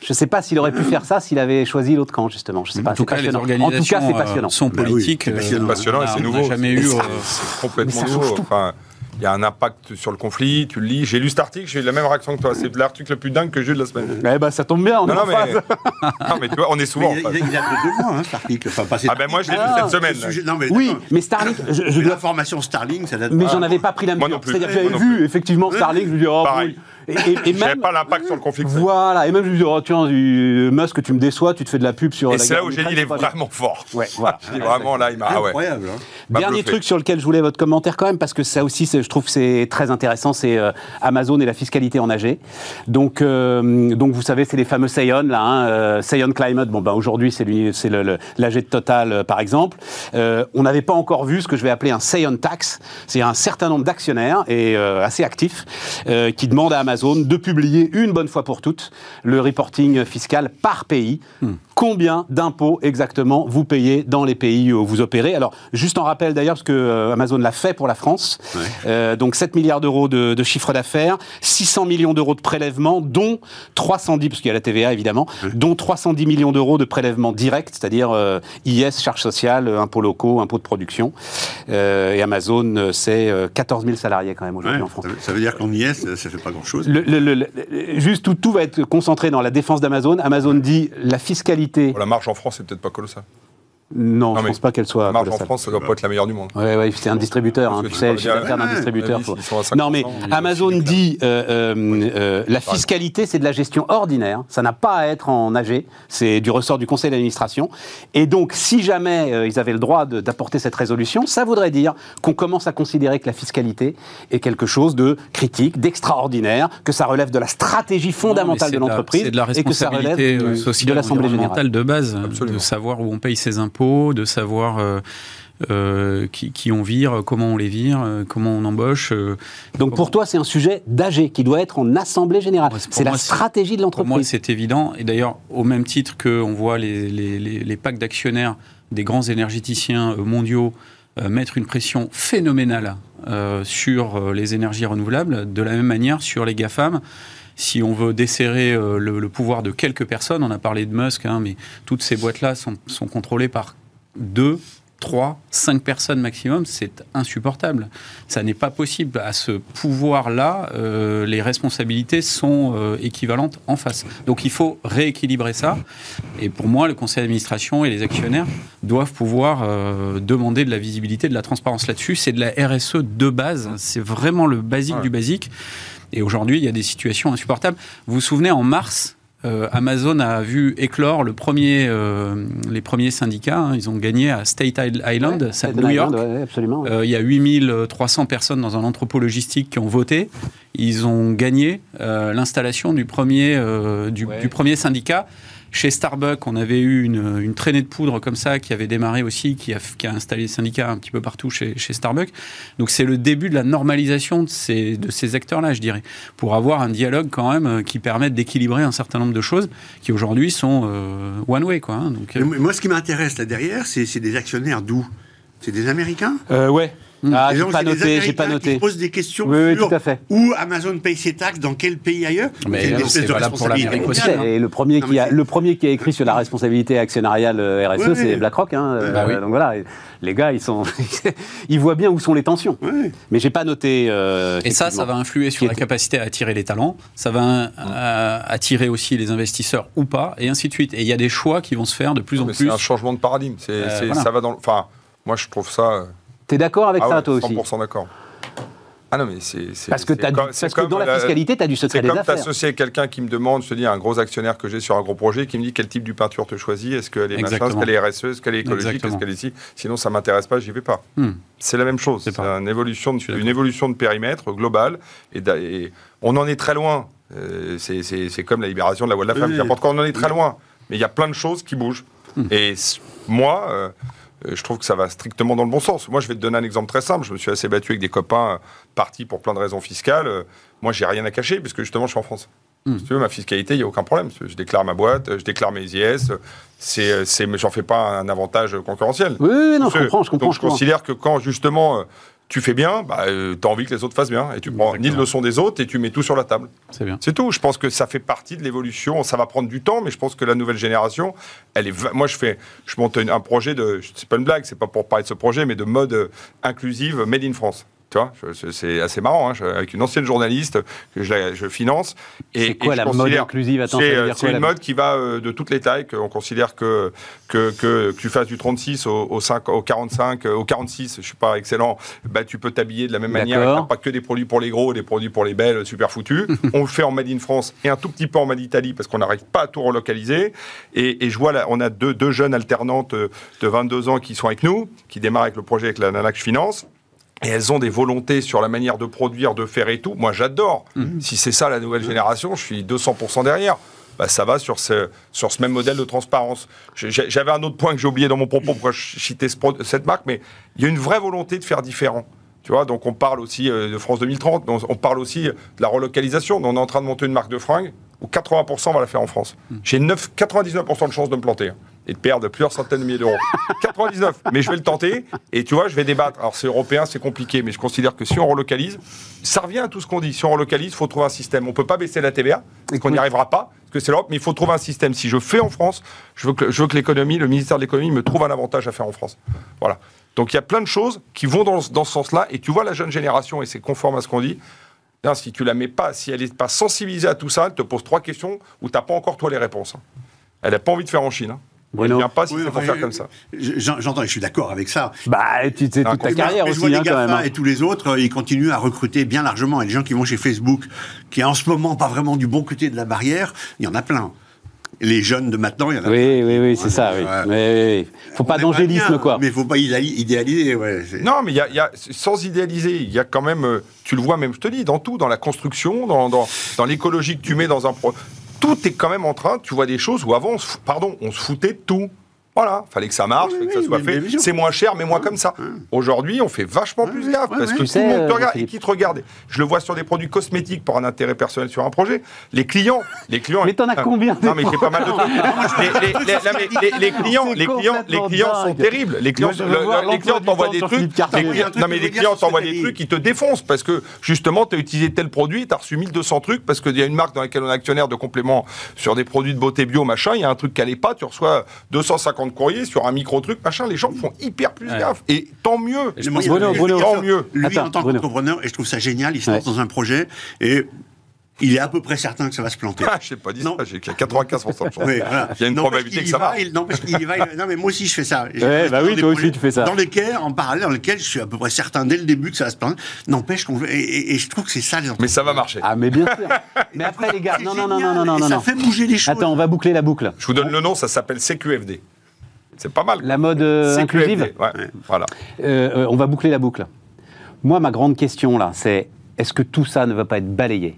Je ne sais pas s'il aurait pu faire ça s'il avait choisi l'autre camp, justement. Je sais pas. En tout cas, les organisations en tout cas, c'est passionnant. sont bah politiques. c'est passionnant et c'est nouveau. jamais eu. C'est complètement nouveau. Enfin, il y a un impact sur le conflit, tu le lis. J'ai lu cet article, j'ai eu la même réaction que toi. C'est l'article le plus dingue que j'ai eu de la semaine. Eh ben, ça tombe bien, on non, non, mais... (laughs) non, mais tu vois, on est souvent. il, y a, il y a que deux mois, hein, cet article. Enfin, ah ben moi, je l'ai lu cette semaine. non, mais, oui, mais Starlink. Je, je L'information Starlink, ça date Mais j'en avais pas pris la mesure. C'est-à-dire que j'avais vu, effectivement, Starlink, je me dis, oh, Pareil. Et, et, même pas l'impact sur le conflit. Voilà, et même je me dis, oh, tiens, Musk, tu me déçois, tu te fais de la pub sur. Et c'est là où j'ai dit, il est vraiment fort. Ouais, voilà. Je dis vraiment là, il m'a. Ah incroyable. Hein. Dernier truc sur lequel je voulais votre commentaire quand même, parce que ça aussi, je trouve que c'est très intéressant, c'est euh, Amazon et la fiscalité en AG. Donc, euh, donc vous savez, c'est les fameux Sayon, là, hein, euh, Sayon Climate. Bon, ben aujourd'hui, c'est l'AG de Total, par exemple. on n'avait pas encore vu ce que je vais appeler un Sayon Tax. C'est un certain nombre d'actionnaires et assez actifs qui demandent à Amazon de publier une bonne fois pour toutes le reporting fiscal par pays. Hmm. Combien d'impôts exactement vous payez dans les pays où vous opérez? Alors, juste en rappel d'ailleurs, parce que euh, Amazon l'a fait pour la France, euh, donc 7 milliards d'euros de, chiffre d'affaires, 600 millions d'euros de prélèvements, dont 310, parce qu'il y a la TVA évidemment, dont 310 millions d'euros de prélèvements directs, c'est-à-dire euh, IS, charges sociales, impôts locaux, impôts de production. et Amazon, c'est 14 000 salariés quand même aujourd'hui en France. Ça veut dire qu'en IS, ça fait pas grand-chose juste tout, tout va être concentré dans la défense d'Amazon. Amazon dit la fiscalité. la marge en France, c'est peut-être pas colossal. Non, je ne pense pas qu'elle soit. La marge en France, ça doit pas être la meilleure du monde. Oui, ouais, c'est un distributeur. Hein, tu sais, le chiffre d'affaires d'un distributeur. Non, mais Amazon dit euh, euh, euh, la fiscalité, c'est de la gestion ordinaire. Ça n'a pas à être en AG. C'est du ressort du conseil d'administration. Et donc, si jamais ils avaient le droit d'apporter cette résolution, ça voudrait dire qu'on commence à considérer que la fiscalité est quelque chose de critique, d'extraordinaire, que ça relève de la stratégie fondamentale de l'entreprise et que ça relève de l'Assemblée générale de base, de savoir où on paye ses impôts de savoir euh, euh, qui, on vire, comment on les vire, euh, comment on embauche. Donc pour toi, c'est un sujet d'AG qui doit être en assemblée générale. c'est la stratégie de l'entreprise. Pour moi, c'est évident. Et d'ailleurs, au même titre qu'on voit les, les, packs d'actionnaires des grands énergéticiens mondiaux mettre une pression phénoménale sur les énergies renouvelables, de la même manière sur les GAFAM si on veut desserrer euh, le, pouvoir de quelques personnes, on a parlé de Musk, hein, mais toutes ces boîtes-là sont, contrôlées par deux 3, 5 personnes maximum, c'est insupportable. Ça n'est pas possible. À ce pouvoir-là, euh, les responsabilités sont euh, équivalentes en face. Donc il faut rééquilibrer ça. Et pour moi, le conseil d'administration et les actionnaires doivent pouvoir euh, demander de la visibilité, de la transparence là-dessus. C'est de la RSE de base. C'est vraiment le basique du basique. Et aujourd'hui, il y a des situations insupportables. Vous vous souvenez, en mars, euh, Amazon a vu éclore le premier, euh, les premiers syndicats. Hein. ils ont gagné à State Island, c'est New York. Euh, il y a 8300 personnes dans un entrepôt logistique qui ont voté. Ils ont gagné l'installation du premier, du, du, premier syndicat. Chez Starbucks, on avait eu une, traînée de poudre comme ça qui avait démarré aussi, qui a, qui a installé des syndicats un petit peu partout chez, chez Starbucks. Donc c'est le début de la normalisation de ces, de ces acteurs-là, je dirais, pour avoir un dialogue quand même euh, qui permette d'équilibrer un certain nombre de choses qui aujourd'hui sont euh, one way. Quoi, hein. Donc, euh, Moi, ce qui m'intéresse là derrière, c'est des actionnaires d'où? C'est des Américains? Ouais. Ah, j'ai pas noté, j'ai pas noté. Qui posent des questions oui, sur tout à fait. où Amazon paye ses taxes, dans quel pays ailleurs. Mais c'est de responsabilité Et le premier qui a, le premier qui a écrit sur la responsabilité actionnariale euh, RSE, c'est BlackRock. Hein, bah euh, donc voilà, les gars, ils sont, (laughs) ils voient bien où sont les tensions. Mais j'ai pas noté. Euh, et ça, ça va influer sur la capacité à attirer les talents. Ça va attirer aussi les investisseurs ou pas, et ainsi de suite. Et il y a des choix qui vont se faire de plus en plus. C'est un changement de paradigme. Ça va dans. Enfin, moi, je trouve ça. T'es d'accord avec ah ça, toi aussi 100% d'accord. Ah non, mais c'est. Parce que, as parce que dans la, fiscalité, tu as du secret des affaires. C'est comme t'associer quelqu'un qui me demande, je te dis, un gros actionnaire que j'ai sur un gros projet, qui me dit quel type de peinture te choisis, est-ce qu'elle est machin, est-ce qu'elle est RSE, est-ce qu'elle est écologique, est-ce qu'elle est ici Sinon, ça m'intéresse pas, j'y vais pas. Hmm. C'est la même chose. C'est une évolution, de, une évolution de périmètre globale. Et, on en est très loin. Euh, c'est comme la libération de la voix de la femme. Oui. on en est très loin. Mais il y a plein de choses qui bougent. Hmm. Et moi. Euh, je trouve que ça va strictement dans le bon sens. Moi, je vais te donner un exemple très simple. Je me suis assez battu avec des copains euh, partis pour plein de raisons fiscales. Euh, moi, j'ai rien à cacher puisque justement, je suis en France. Hmm. Si tu veux, ma fiscalité, il n'y a aucun problème. Je déclare ma boîte, je déclare mes IS. C'est, c'est, j'en fais pas un avantage concurrentiel. Oui, oui non, je comprends, je comprends. Donc, je, considère que quand justement tu fais bien, bah, tu as envie que les autres fassent bien. Et tu prends ni de leçon des autres et tu mets tout sur la table. C'est bien. C'est tout. Je pense que ça fait partie de l'évolution. Ça va prendre du temps, mais je pense que la nouvelle génération, elle est. Moi, je fais, je monte un projet de. C'est pas une blague, c'est pas pour parler de ce projet, mais de mode inclusive made in France. Tu vois, c'est assez marrant, hein, avec une ancienne journaliste que je, je finance. C'est quoi la mode inclusive C'est euh, une mode qui va euh, de toutes les tailles, qu'on considère que, que, que, tu fasses du 36 au, au, 5, au 45, au 46, je suis pas excellent, bah, tu peux t'habiller de la même manière, pas que des produits pour les gros, des produits pour les belles, super foutus. (laughs) on le fait en Made in France et un tout petit peu en Made Italie parce qu'on n'arrive pas à tout relocaliser. Et, et, je vois là, on a deux, deux jeunes alternantes de 22 ans qui sont avec nous, qui démarrent avec le projet avec la Nana que je finance et elles ont des volontés sur la manière de produire, de faire et tout. Moi, j'adore. Mhm. Si c'est ça la nouvelle génération, je suis 200% derrière. Bah, ça va sur ce, sur ce même modèle de transparence. J'avais un autre point que j'ai oublié dans mon propos, pourquoi je citais cette marque, mais il y a une vraie volonté de faire différent. Tu vois, donc on parle aussi euh, de France 2030, on parle aussi de la relocalisation. On est en train de monter une marque de fringues où 80% va la faire en France. Mhm. J'ai 99% de chances de me planter. Hein et de perdre plusieurs centaines de milliers d'euros. (laughs) 99, mais je vais le tenter et tu vois, je vais débattre. Alors c'est européen, c'est compliqué, mais je considère que si on relocalise, ça revient à tout ce qu'on dit. Si on relocalise, il faut trouver un système. On peut pas baisser la TVA, parce qu'on n'y arrivera pas, parce que c'est l'Europe, mais il faut trouver un système. Si je fais en France, je veux que, je veux que l'économie, le ministère de l'économie me trouve un avantage à faire en France. Voilà. Donc il y a plein de choses qui vont dans, dans ce sens-là, et tu vois la jeune génération, et c'est conforme à ce qu'on dit, si tu la mets pas, si elle n'est pas sensibilisée à tout ça, elle te pose trois questions où tu n'as pas encore toi les réponses. Hein. Elle n'a pas envie de faire en Chine. Hein. Bruno. ne pas si c'est pour faire comme ça. J'entends, et je suis d'accord avec ça. Bah, tu sais, toute ta carrière aussi, hein, quand même. Hein. Et tous les autres, ils continuent à recruter bien largement. Et les gens qui vont chez Facebook, qui est en ce moment pas vraiment du bon côté de la barrière, il y en a plein. Les jeunes de maintenant, il y en a oui, plein. Oui, oui, c'est ça, oui. Mais, faut pas d'angélisme, quoi. Mais faut pas idéaliser, ouais. Non, mais il y, a, sans idéaliser, il y a quand même, euh, tu le vois même, je te dis, dans tout, dans la construction, dans, dans, dans l'écologie que tu mets dans un pro tout est quand même en train, tu vois des choses où avant, pardon, on se foutait de tout. Voilà, fallait que ça marche, fallait que ça soit fait. C'est moins cher, mais moins comme ça. Aujourd'hui, on fait vachement plus gaffe parce que tout le monde te regarde et qui te regarde. Je le vois sur des produits cosmétiques pour un intérêt personnel sur un projet. Les clients, les clients. Mais t'en as combien Non, mais j'ai pas mal de trucs. Les clients, les clients, les clients sont terribles. Les clients, les clients t'envoient des trucs. Non, mais les clients t'envoient des trucs qui te défoncent parce que justement, tu as utilisé tel produit, tu as reçu 1200 trucs parce qu'il y a une marque dans laquelle on est actionnaire de compléments sur des produits de beauté bio, machin. Il y a un truc qui n'allait pas, tu reçois 250 de courrier, sur un micro-truc, machin, les gens font hyper plus gaffe. Et tant mieux. Et Bruno, Bruno, tant mieux. Lui, en tant qu'entrepreneur, et je trouve ça génial, il se lance dans un projet, et il est à peu près certain que ça va se planter. (laughs) Ah, je sais pas dit ça, j'ai 95% de chance. Il y a une probabilité que ça va. non, parce qu'il y va. non, mais moi aussi, je fais ça. Ouais, bah oui, toi aussi, tu fais ça. Dans lesquels, en parallèle, dans lesquels je suis à peu près certain dès le début que ça va se planter. N'empêche qu'on. Et, et, je trouve que c'est ça, les Mais ça va marcher. Ah, mais bien sûr. (laughs) mais après, les gars, non, non, non, non, non, non. Ça fait bouger les choses. Attends, on va boucler la boucle. Je vous donne le nom, ça s'appelle CQFD. C'est pas mal. La mode euh, inclusive ouais, voilà. Euh, euh, on va boucler la boucle. Moi, ma grande question, là, c'est est-ce que tout ça ne va pas être balayé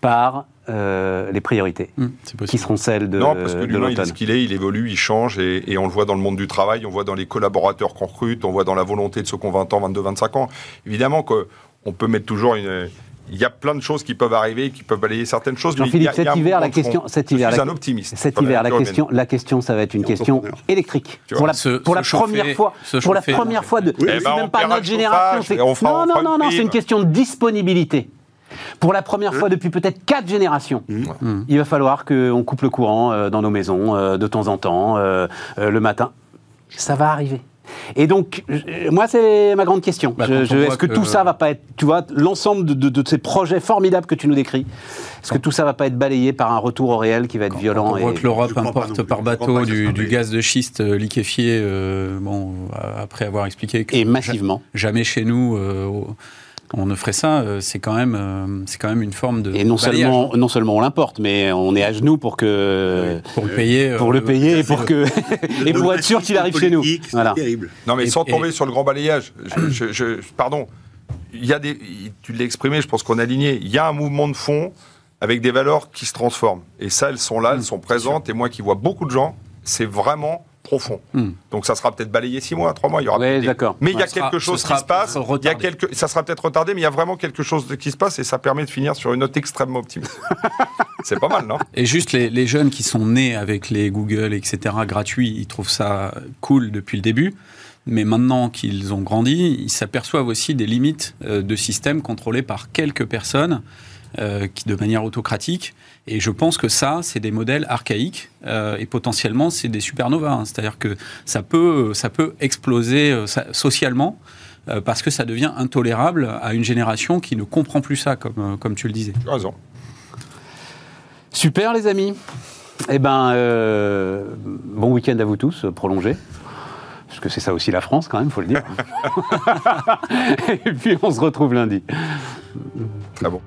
par euh, les priorités, mmh, qui seront celles de Non, parce que l'humain, il est ce qu'il est, il évolue, il change, et, on le voit dans le monde du travail, on voit dans les collaborateurs qu'on recrute, on voit dans la volonté de ceux qui ont 20 ans, 22, 25 ans. Évidemment qu'on peut mettre toujours une... Il y a plein de choses qui peuvent arriver, qui peuvent balayer certaines choses. Jean-Philippe, cet hiver, la question, cet hiver, je suis un optimiste. Cet hiver, la question, la question, ça va être une question électrique. Pour la, pour la première fois, pour la première fois de, c'est même pas notre génération. Non, non, non, non, c'est une question de disponibilité. Pour la première fois depuis peut-être quatre générations, mmh. Mmh. il va falloir qu'on coupe le courant euh, dans nos maisons euh, de temps en temps, euh, le matin. Ça va arriver. Et donc, moi, c'est ma grande question. Bah, est-ce que, tout ça va pas être, tu vois, l'ensemble de, ces projets formidables que tu nous décris, est-ce que tout ça va pas être balayé par un retour au réel qui va être violent quand on voit que l'Europe importe par bateau du, gaz de schiste liquéfié, bon, après avoir expliqué que et massivement, jamais chez nous on ne ferait ça, euh, c'est quand même, euh, c'est quand même une forme de. Et non seulement, non seulement on l'importe, mais on est à genoux pour que pour le payer, pour le euh, payer et pour que (laughs) et pour être sûr qu'il arrive chez nous. Voilà. Terrible. Non, mais sans tomber sur le grand balayage. (clears throat) Je, pardon. Il y a des, tu l'as exprimé, je pense qu'on a aligné. Il y a un mouvement de fond avec des valeurs qui se transforment. Et ça, elles sont là, elles sont présentes. Et moi qui vois beaucoup de gens, c'est vraiment profond. Hmm. Donc ça sera peut-être balayé six mois, trois mois. Il y aura d'accord. Mais il y a quelque chose qui se passe. Il y a quelque... Ça sera peut-être retardé, mais il y a vraiment quelque chose qui se passe et ça permet de finir sur une note extrêmement optimiste. (laughs) C'est pas mal, non? Et juste les, les, jeunes qui sont nés avec les Google, etc., gratuits, ils trouvent ça cool depuis le début. Mais maintenant qu'ils ont grandi, ils s'aperçoivent aussi des limites euh, de systèmes contrôlés par quelques personnes euh, qui, de manière autocratique. Et je pense que ça, c'est des modèles archaïques euh, et potentiellement, c'est des supernovas. Hein. C'est-à-dire que ça peut, ça peut exploser euh, socialement parce que ça devient intolérable à une génération qui ne comprend plus ça, comme, comme tu le disais. Tu as raison. Super, les amis. Eh ben, bon week-end à vous tous, prolongé. Parce que c'est ça aussi la France, quand même, il faut le dire. (laughs) et puis, on se retrouve lundi. Très bon.